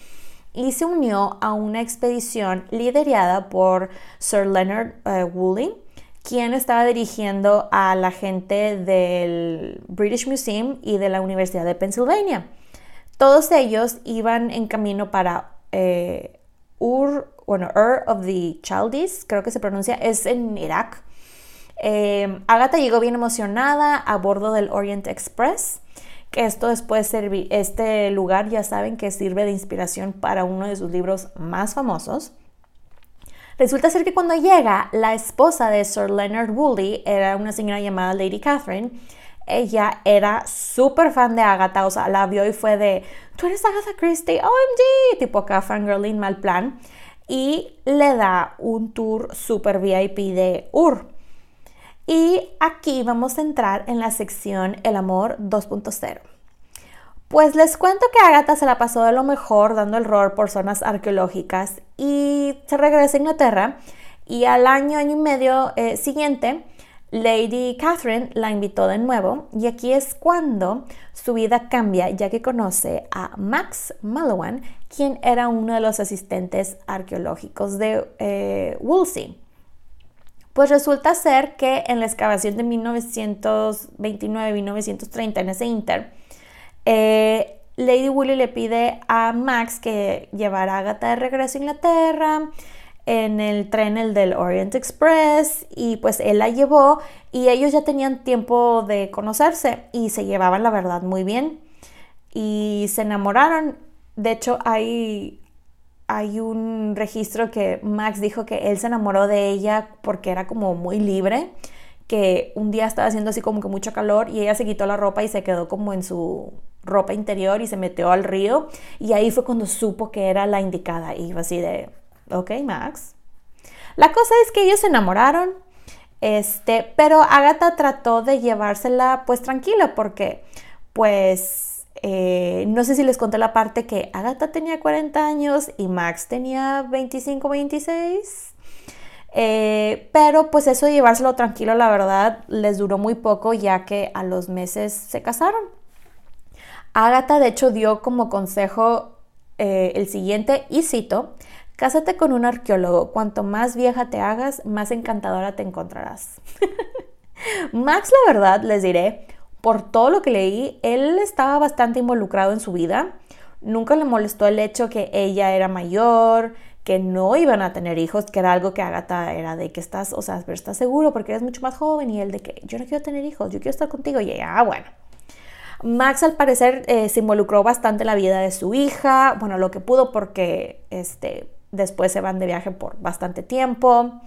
[SPEAKER 1] y se unió a una expedición liderada por Sir Leonard uh, Woolley quien estaba dirigiendo a la gente del British Museum y de la Universidad de Pennsylvania. Todos ellos iban en camino para eh, Ur, bueno, Ur of the Chaldees, creo que se pronuncia, es en Irak. Eh, Agatha llegó bien emocionada a bordo del Orient Express, esto después este lugar ya saben que sirve de inspiración para uno de sus libros más famosos. Resulta ser que cuando llega, la esposa de Sir Leonard Woolley era una señora llamada Lady Catherine. Ella era súper fan de Agatha, o sea, la vio y fue de, tú eres Agatha Christie, OMG, tipo acá fangirling mal plan. Y le da un tour super VIP de Ur. Y aquí vamos a entrar en la sección El amor 2.0. Pues les cuento que Agatha se la pasó de lo mejor dando el rol por zonas arqueológicas y se regresa a Inglaterra y al año, año y medio eh, siguiente, Lady Catherine la invitó de nuevo y aquí es cuando su vida cambia ya que conoce a Max Mallowan, quien era uno de los asistentes arqueológicos de eh, Wolsey. Pues resulta ser que en la excavación de 1929-1930 en ese inter, eh, Lady Willy le pide a Max que llevara a Agatha de regreso a Inglaterra en el tren el del Orient Express y pues él la llevó y ellos ya tenían tiempo de conocerse y se llevaban la verdad muy bien y se enamoraron. De hecho hay, hay un registro que Max dijo que él se enamoró de ella porque era como muy libre, que un día estaba haciendo así como que mucho calor y ella se quitó la ropa y se quedó como en su ropa interior y se metió al río y ahí fue cuando supo que era la indicada y fue así de, ok Max. La cosa es que ellos se enamoraron, este, pero Agatha trató de llevársela pues tranquila porque pues eh, no sé si les conté la parte que Agatha tenía 40 años y Max tenía 25, 26. Eh, pero pues eso de llevárselo tranquilo, la verdad, les duró muy poco ya que a los meses se casaron. Agatha de hecho dio como consejo eh, el siguiente, y cito, Cásate con un arqueólogo. Cuanto más vieja te hagas, más encantadora te encontrarás. Max, la verdad, les diré, por todo lo que leí, él estaba bastante involucrado en su vida. Nunca le molestó el hecho que ella era mayor, que no iban a tener hijos, que era algo que Agatha era de que estás, o sea, pero estás seguro porque eres mucho más joven y él de que yo no quiero tener hijos, yo quiero estar contigo y ella, ah, bueno. Max al parecer eh, se involucró bastante en la vida de su hija, bueno, lo que pudo porque este, después se van de viaje por bastante tiempo.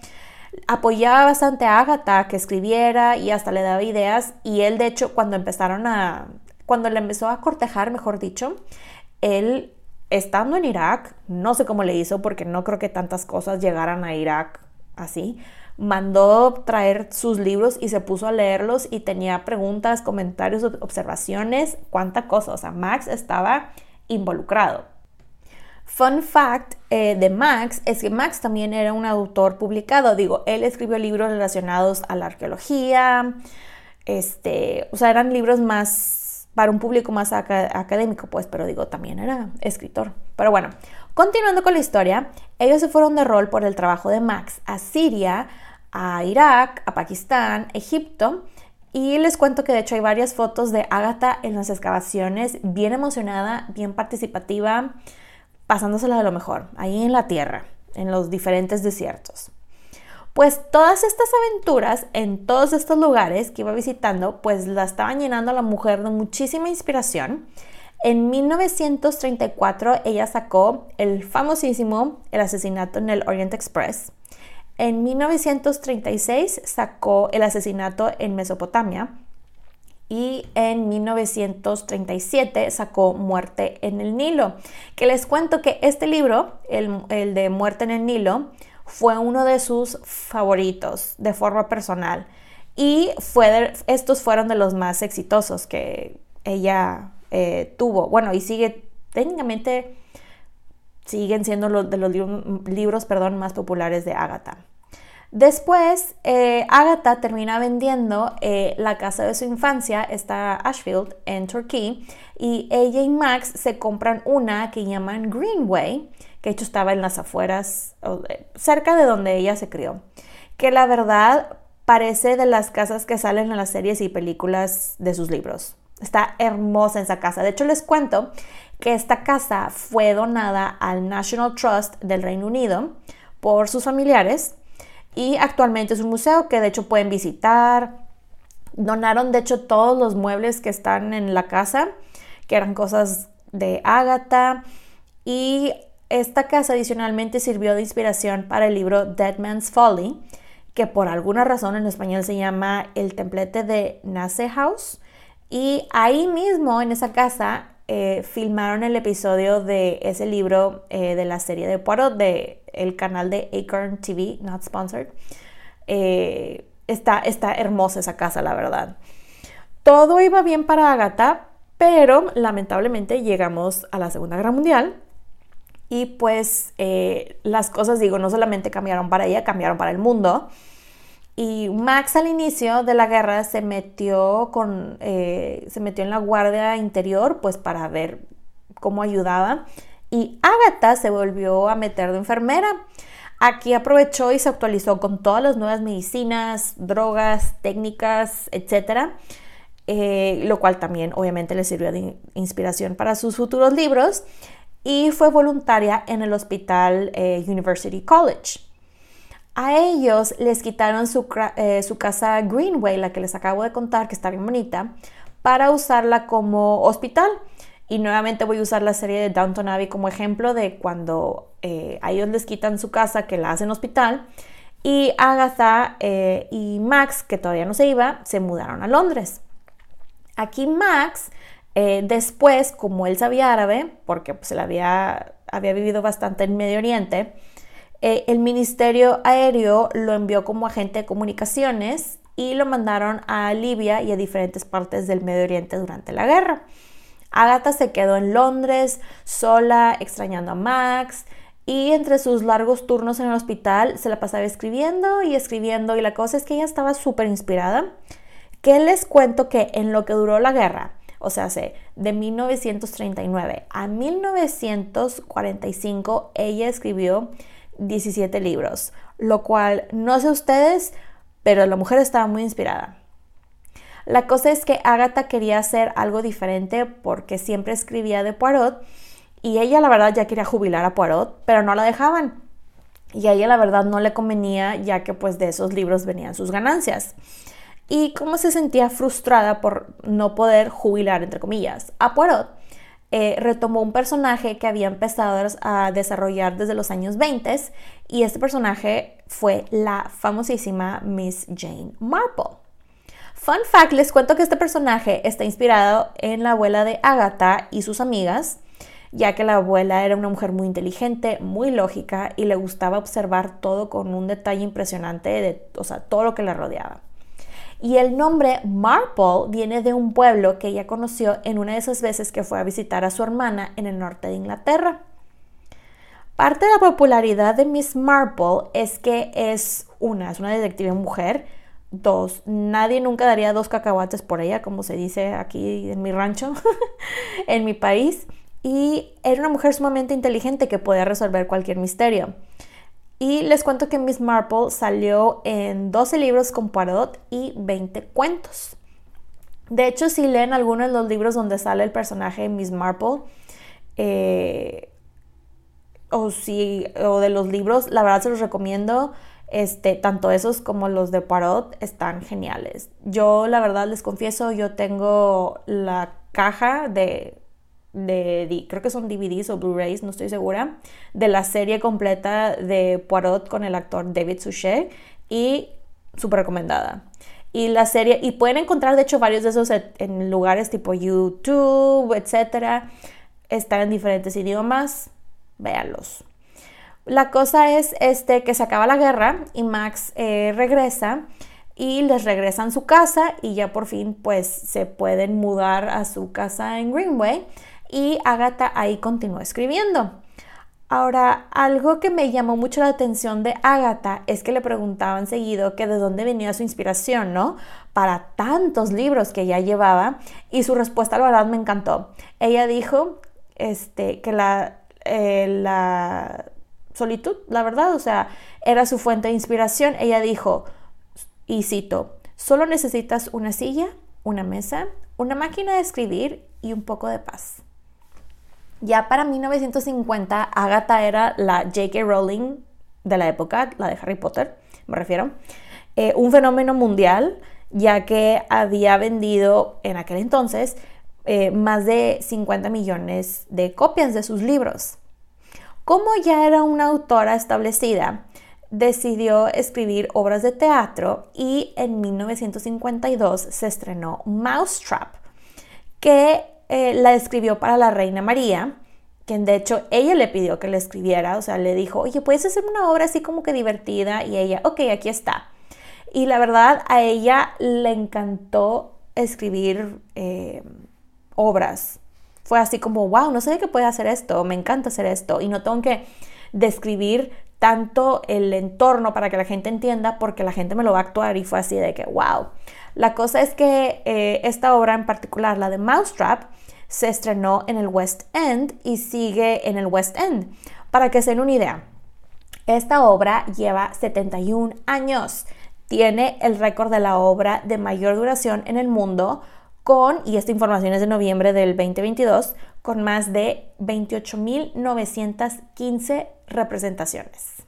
[SPEAKER 1] Apoyaba bastante a Agatha que escribiera y hasta le daba ideas y él de hecho cuando empezaron a, cuando le empezó a cortejar, mejor dicho, él estando en Irak, no sé cómo le hizo porque no creo que tantas cosas llegaran a Irak así, mandó traer sus libros y se puso a leerlos y tenía preguntas, comentarios, observaciones, cuánta cosa, o sea, Max estaba involucrado. Fun fact eh, de Max es que Max también era un autor publicado. Digo, él escribió libros relacionados a la arqueología. Este, o sea, eran libros más para un público más académico, pues, pero digo, también era escritor. Pero bueno, continuando con la historia, ellos se fueron de rol por el trabajo de Max a Siria, a Irak, a Pakistán, Egipto. Y les cuento que de hecho hay varias fotos de Agatha en las excavaciones, bien emocionada, bien participativa pasándosela de lo mejor, ahí en la tierra, en los diferentes desiertos. Pues todas estas aventuras en todos estos lugares que iba visitando, pues la estaban llenando a la mujer de muchísima inspiración. En 1934 ella sacó el famosísimo El asesinato en el Orient Express. En 1936 sacó El asesinato en Mesopotamia y en 1937 sacó Muerte en el Nilo. Que les cuento que este libro, el, de Muerte en el Nilo, fue uno de sus favoritos de forma personal. Y fue estos fueron de los más exitosos que ella eh, tuvo. Bueno, y sigue, técnicamente, siguen siendo los de los libros perdón, más populares de Agatha. Después, eh, Agatha termina vendiendo eh, la casa de su infancia, está Ashfield, en Turquía, y ella y Max se compran una que llaman Greenway, que de hecho estaba en las afueras, cerca de donde ella se crió, que la verdad parece de las casas que salen en las series y películas de sus libros. Está hermosa esa casa. De hecho, les cuento que esta casa fue donada al National Trust del Reino Unido por sus familiares y actualmente es un museo que de hecho pueden visitar. Donaron de hecho todos los muebles que están en la casa, que eran cosas de Agatha y esta casa adicionalmente sirvió de inspiración para el libro Dead Man's Folly, que por alguna razón en español se llama El templete de Nace House. Y ahí mismo, en esa casa, eh, filmaron el episodio de ese libro eh, de la serie de Poirot de el canal de Acorn TV, not sponsored. Eh, está, está hermosa esa casa, la verdad. Todo iba bien para Agatha, pero lamentablemente llegamos a la Segunda Guerra Mundial y pues las cosas, digo, no solamente cambiaron para ella, cambiaron para el mundo. Y Max al inicio de la guerra se metió, con, eh, se metió en la guardia interior pues para ver cómo ayudaba. Y Agatha se volvió a meter de enfermera. Aquí aprovechó y se actualizó con todas las nuevas medicinas, drogas, técnicas, etc. Eh, lo cual también obviamente le sirvió de inspiración para sus futuros libros. Y fue voluntaria en el hospital eh, University College. A ellos les quitaron eh, su, casa Greenway, la que les acabo de contar, que está bien bonita, para usarla como hospital. Y nuevamente voy a usar la serie de Downton Abbey como ejemplo de cuando eh, a ellos les quitan su casa, que la hacen hospital. Y Agatha eh, y Max, que todavía no se iba, se mudaron a Londres. Aquí Max, después, como él sabía árabe, porque pues, él había, había vivido bastante en Medio Oriente, eh, el Ministerio Aéreo lo envió como agente de comunicaciones y lo mandaron a Libia y a diferentes partes del Medio Oriente durante la guerra. Agatha se quedó en Londres, sola, extrañando a Max, y entre sus largos turnos en el hospital se la pasaba escribiendo y escribiendo, y la cosa es que ella estaba súper inspirada. Que les cuento que en lo que duró la guerra, o sea, de 1939 a 1945, ella escribió 17 libros, lo cual no sé ustedes, pero la mujer estaba muy inspirada. La cosa es que Agatha quería hacer algo diferente porque siempre escribía de Poirot y ella la verdad ya quería jubilar a Poirot, pero no la dejaban. Y a ella la verdad no le convenía ya que pues de esos libros venían sus ganancias. Y cómo se sentía frustrada por no poder jubilar, entre comillas, a Poirot, eh, retomó un personaje que había empezado a desarrollar desde los años 20 y este personaje fue la famosísima Miss Jane Marple. Fun fact, les cuento que este personaje está inspirado en la abuela de Agatha y sus amigas, ya que la abuela era una mujer muy inteligente, muy lógica y le gustaba observar todo con un detalle impresionante de, o sea, todo lo que le rodeaba. Y el nombre Marple viene de un pueblo que ella conoció en una de esas veces que fue a visitar a su hermana en el norte de Inglaterra. Parte de la popularidad de Miss Marple es que es una, es una detective mujer. Dos, nadie nunca daría dos cacahuates por ella, como se dice aquí en mi rancho, en mi país. Y era una mujer sumamente inteligente que podía resolver cualquier misterio. Y les cuento que Miss Marple salió en 12 libros con Poirot y 20 cuentos. De hecho, si leen algunos de los libros donde sale el personaje Miss Marple, eh, o, si, o de los libros, la verdad se los recomiendo. Este, tanto esos como los de Poirot están geniales. Yo, la verdad, les confieso, yo tengo la caja de de, creo que son DVDs o Blu-rays, no estoy segura, de la serie completa de Poirot con el actor David Suchet y súper recomendada. Y la serie, y pueden encontrar de hecho varios de esos en lugares tipo YouTube, etcétera. Están en diferentes idiomas, véanlos. La cosa es este, que se acaba la guerra y Max eh, regresa y les regresan su casa y ya por fin pues se pueden mudar a su casa en Greenway y Agatha ahí continuó escribiendo. Ahora, algo que me llamó mucho la atención de Agatha es que le preguntaban seguido que de dónde venía su inspiración, ¿no? Para tantos libros que ya llevaba y su respuesta, la verdad, me encantó. Ella dijo este, que la, eh, la solitud, la verdad, o sea, era su fuente de inspiración. Ella dijo, y cito, solo necesitas una silla, una mesa, una máquina de escribir y un poco de paz. Ya para 1950, Agatha era la J.K. Rowling de la época, la de Harry Potter, me refiero, eh, un fenómeno mundial, ya que había vendido en aquel entonces eh, más de 50 millones de copias de sus libros. Como ya era una autora establecida, decidió escribir obras de teatro y en 1952 se estrenó Mousetrap, que eh, la escribió para la Reina María, quien de hecho ella le pidió que le escribiera, o sea, le dijo, oye, ¿puedes hacer una obra así como que divertida? Y ella, ok, aquí está. Y la verdad, a ella le encantó escribir eh, obras. Fue así como, wow, no sé que puede hacer esto, me encanta hacer esto. Y no tengo que describir tanto el entorno para que la gente entienda porque la gente me lo va a actuar y fue así de que, wow. La cosa es que eh, esta obra en particular, la de Mousetrap, se estrenó en el West End y sigue en el West End. Para que se den una idea, esta obra lleva 71 años. Tiene el récord de la obra de mayor duración en el mundo con, y esta información es de noviembre del 2022, con más de 28.915 representaciones.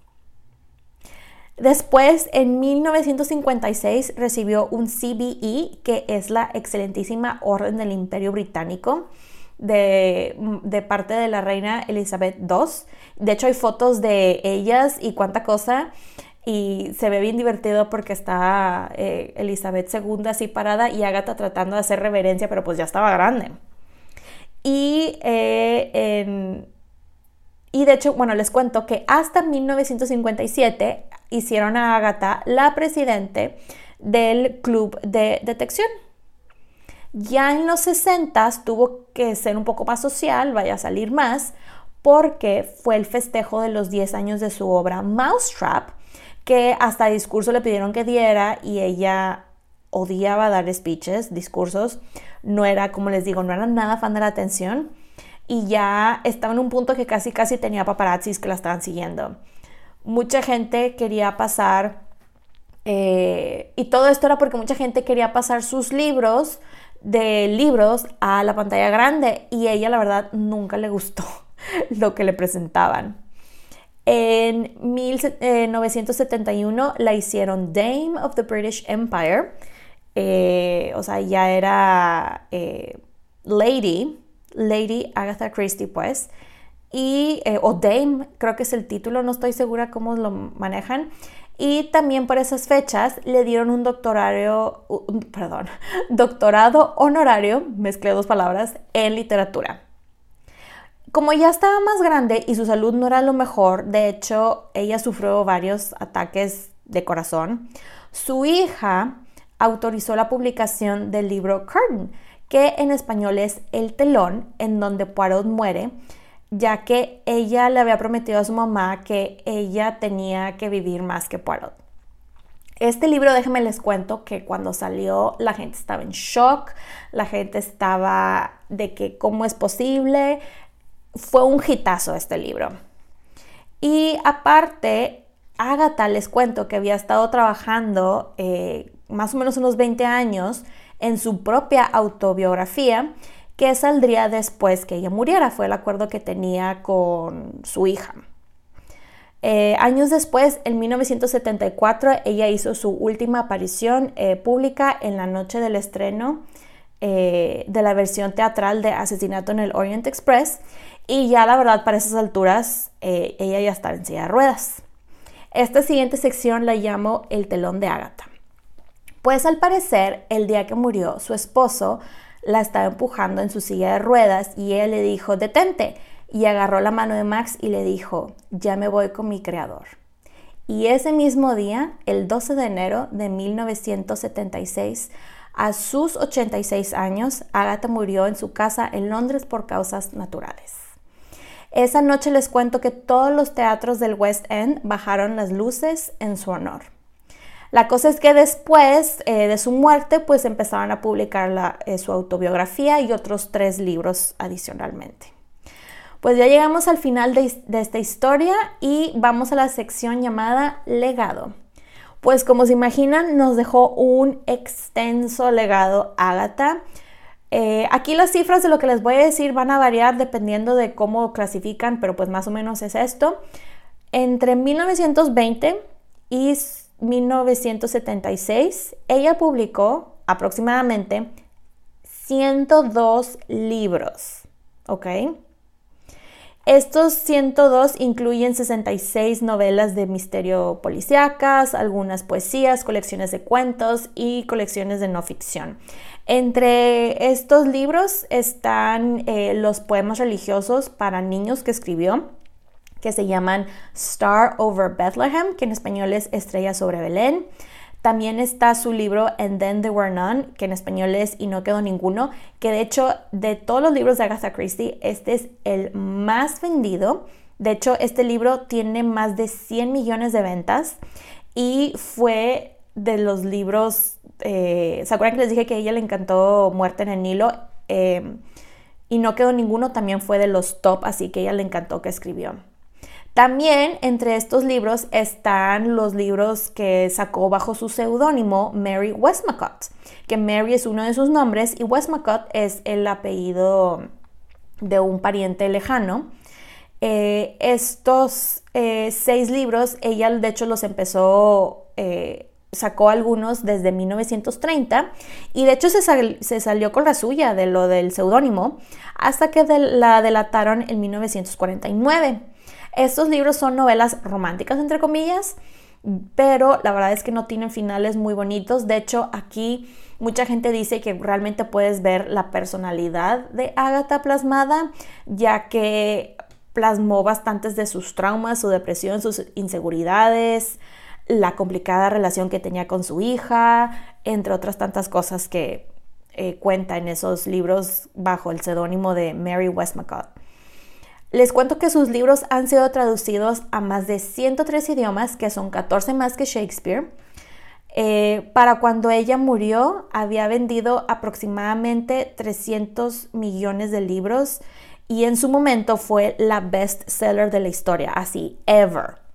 [SPEAKER 1] Después, en 1956, recibió un CBE, que es la excelentísima Orden del Imperio Británico, de, parte de la reina Elizabeth II. De hecho, hay fotos de ellas y cuánta cosa. Y se ve bien divertido porque está eh, Elizabeth II así parada y Agatha tratando de hacer reverencia, pero pues ya estaba grande. Y eh, y de hecho, bueno, les cuento que hasta 1957 hicieron a Agatha la presidente del club de detección. Ya en los 60 tuvo que ser un poco más social, vaya a salir más, porque fue el festejo de los 10 años de su obra Mousetrap, que hasta discurso le pidieron que diera y ella odiaba dar speeches, discursos. No era, como les digo, no era nada fan de la atención y ya estaba en un punto que casi casi tenía paparazzis que la estaban siguiendo. Mucha gente quería pasar, eh, y todo esto era porque mucha gente quería pasar sus libros de libros a la pantalla grande y ella la verdad nunca le gustó lo que le presentaban. En 1971 la hicieron Dame of the British Empire, eh, o sea, ya era eh, Lady Lady Agatha Christie, pues. Y, eh, o Dame, creo que es el título, no estoy segura cómo lo manejan. Y también por esas fechas le dieron un doctorario, doctorado honorario, mezclé dos palabras, en literatura. Como ya estaba más grande y su salud no era lo mejor, de hecho ella sufrió varios ataques de corazón, su hija autorizó la publicación del libro Curtain, que en español es El telón, en donde Poirot muere, ya que ella le había prometido a su mamá que ella tenía que vivir más que Poirot. Este libro, déjenme les cuento que cuando salió la gente estaba en shock, la gente estaba de que cómo es posible, fue un hitazo este libro. Y aparte, Agatha les cuento que había estado trabajando eh, más o menos unos 20 años en su propia autobiografía que saldría después que ella muriera. Fue el acuerdo que tenía con su hija. Eh, años después, en 1974, ella hizo su última aparición eh, pública en la noche del estreno de la versión teatral de Asesinato en el Orient Express. Y ya la verdad, para esas alturas, ella ya estaba en silla de ruedas. Esta siguiente sección la llamo El telón de Ágata. Pues al parecer, el día que murió, su esposo la estaba empujando en su silla de ruedas y ella le dijo, detente, y agarró la mano de Max y le dijo, ya me voy con mi creador. Y ese mismo día, el 12 de enero de 1976, a sus 86 años, Agatha murió en su casa en Londres por causas naturales. Esa noche les cuento que todos los teatros del West End bajaron las luces en su honor. La cosa es que después eh, de su muerte, pues empezaron a publicar eh, su autobiografía y otros tres libros adicionalmente. Pues ya llegamos al final de, esta historia y vamos a la sección llamada legado. Pues como se imaginan, nos dejó un extenso legado Agatha. Eh, aquí las cifras de lo que les voy a decir van a variar dependiendo de cómo clasifican, pero pues más o menos es esto. Entre 1920 y 1976, ella publicó aproximadamente 102 libros, ¿ok? Estos 102 incluyen 66 novelas de misterio policíacas, algunas poesías, colecciones de cuentos y colecciones de no ficción. Entre estos libros están eh, los poemas religiosos para niños que escribió, que se llaman Star Over Bethlehem, que en español es Estrella sobre Belén. También está su libro And Then There Were None, que en español es Y no quedó ninguno, que de hecho de todos los libros de Agatha Christie, este es el más vendido. De hecho, este libro tiene más de 100 millones de ventas y fue de los libros, eh, ¿se acuerdan que les dije que a ella le encantó Muerte en el Nilo? Eh, y no quedó ninguno, también fue de los top, así que a ella le encantó que escribió. También entre estos libros están los libros que sacó bajo su seudónimo Mary Westmacott, que Mary es uno de sus nombres y Westmacott es el apellido de un pariente lejano. Eh, estos eh, seis libros, ella de hecho los empezó, eh, sacó algunos desde 1930 y de hecho se, se, salió con la suya de lo del seudónimo hasta que la delataron en 1949. Estos libros son novelas románticas, entre comillas, pero la verdad es que no tienen finales muy bonitos. De hecho, aquí mucha gente dice que realmente puedes ver la personalidad de Agatha plasmada, ya que plasmó bastantes de sus traumas, su depresión, sus inseguridades, la complicada relación que tenía con su hija, entre otras tantas cosas que eh, cuenta en esos libros bajo el seudónimo de Mary Westmacott. Les cuento que sus libros han sido traducidos a más de 103 idiomas, que son 14 más que Shakespeare. Eh, para cuando ella murió, había vendido aproximadamente 300 millones de libros y en su momento fue la best seller de la historia, así, ever.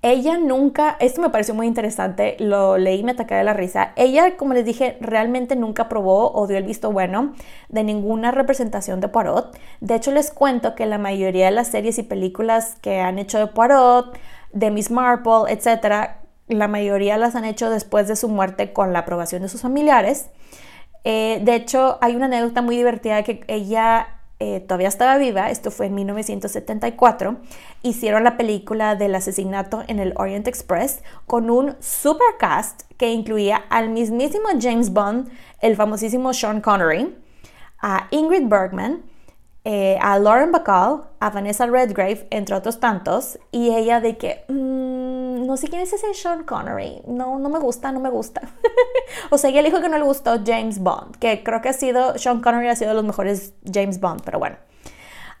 [SPEAKER 1] Ella nunca, esto me pareció muy interesante, lo leí y me atacé de la risa. Ella, como les dije, realmente nunca probó o dio el visto bueno de ninguna representación de Poirot. De hecho, les cuento que la mayoría de las series y películas que han hecho de Poirot, de Miss Marple, etc., la mayoría las han hecho después de su muerte con la aprobación de sus familiares. Eh, de hecho, hay una anécdota muy divertida que ella eh, todavía estaba viva, esto fue en 1974, hicieron la película del asesinato en el Orient Express con un supercast que incluía al mismísimo James Bond, el famosísimo Sean Connery, a Ingrid Bergman, eh, a Lauren Bacall, a Vanessa Redgrave, entre otros tantos, y ella de que, mm, no sé quién es ese Sean Connery, no, no me gusta, no me gusta. o sea, ella dijo que no le gustó James Bond, que creo que ha sido, Sean Connery ha sido de los mejores James Bond, pero bueno.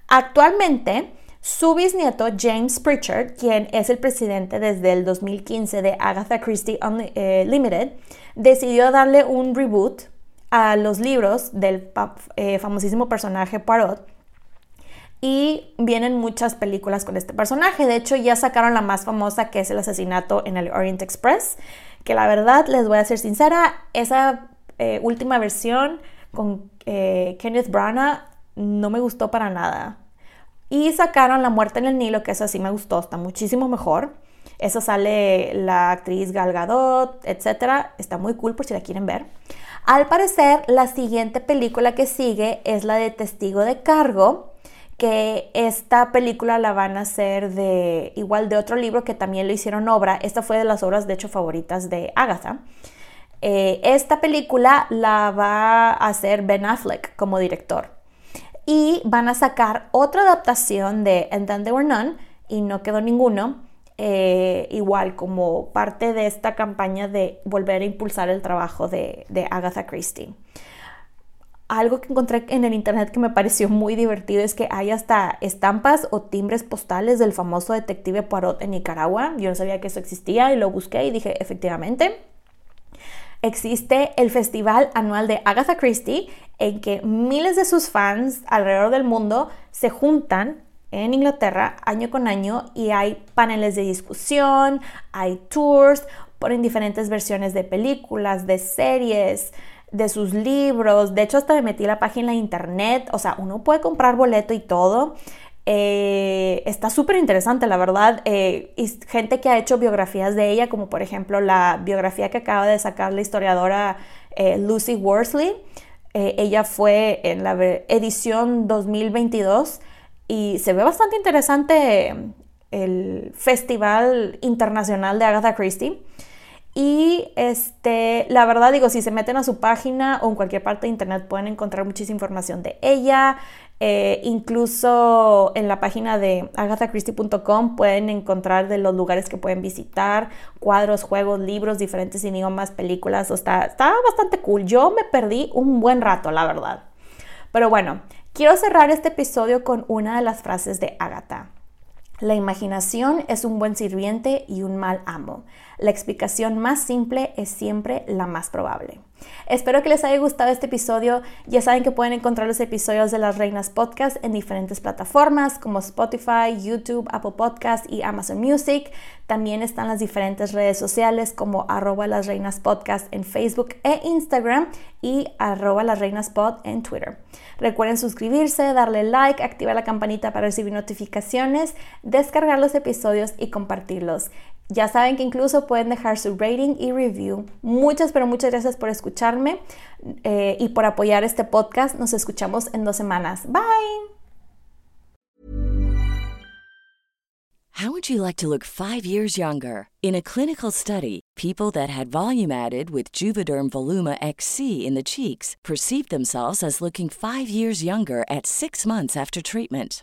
[SPEAKER 1] Actualmente, su bisnieto James Pritchard, quien es el presidente desde el 2015 de Agatha Christie eh, decidió darle un reboot a los libros del eh, famosísimo personaje Poirot y vienen muchas películas con este personaje. De hecho, ya sacaron la más famosa, que es el asesinato en el Orient Express, que la verdad, les voy a ser sincera, esa eh, última versión con eh, Kenneth Branagh no me gustó para nada. Y sacaron La muerte en el Nilo, que esa sí me gustó, está muchísimo mejor. Esa sale la actriz Gal Gadot, etc. Está muy cool por si la quieren ver. Al parecer, la siguiente película que sigue es la de Testigo de Cargo, que esta película la van a hacer de igual de otro libro que también lo hicieron obra. Esta fue de las obras de hecho favoritas de Agatha. Eh, esta película la va a hacer Ben Affleck como director. Y van a sacar otra adaptación de And Then There Were None, y no quedó ninguno, eh, igual como parte de esta campaña de volver a impulsar el trabajo de, de Agatha Christie algo que encontré en el internet que me pareció muy divertido es que hay hasta estampas o timbres postales del famoso detective Poirot en Nicaragua. Yo no sabía que eso existía y lo busqué y dije, efectivamente. Existe el festival anual de Agatha Christie en que miles de sus fans alrededor del mundo se juntan en Inglaterra año con año y hay paneles de discusión, hay tours, ponen diferentes versiones de películas, de series, de sus libros. De hecho, hasta me metí la página de internet. O sea, uno puede comprar boleto y todo. Eh, está súper interesante, la verdad. Eh, y gente que ha hecho biografías de ella, como por ejemplo la biografía que acaba de sacar la historiadora eh, Lucy Worsley. ella fue en la edición 2022 y se ve bastante interesante el Festival Internacional de Agatha Christie. Y este, la verdad digo, si se meten a su página o en cualquier parte de internet pueden encontrar muchísima información de ella. Eh, incluso en la página de agathachristie.com pueden encontrar de los lugares que pueden visitar, cuadros, juegos, libros, diferentes idiomas, películas. está, está bastante cool. Yo me perdí un buen rato, la verdad. Pero bueno, quiero cerrar este episodio con una de las frases de Agatha. La imaginación es un buen sirviente y un mal amo. La explicación más simple es siempre la más probable. Espero que les haya gustado este episodio. Ya saben que pueden encontrar los episodios de Las Reinas Podcast en diferentes plataformas como Spotify, YouTube, Apple Podcast y Amazon Music. También están las diferentes redes sociales como arroba las reinas podcast en Facebook e Instagram y arroba las reinas en Twitter. Recuerden suscribirse, darle like, activar la campanita para recibir notificaciones, descargar los episodios y compartirlos. Ya saben que incluso pueden dejar su rating y review. Muchas, pero muchas gracias por escucharme eh, y por apoyar este podcast. Nos escuchamos en dos semanas. Bye.
[SPEAKER 2] How would you like to look five years younger? In a clinical study, people that had volume added with Juvederm Voluma XC in the cheeks perceived themselves as looking five years younger at six months after treatment.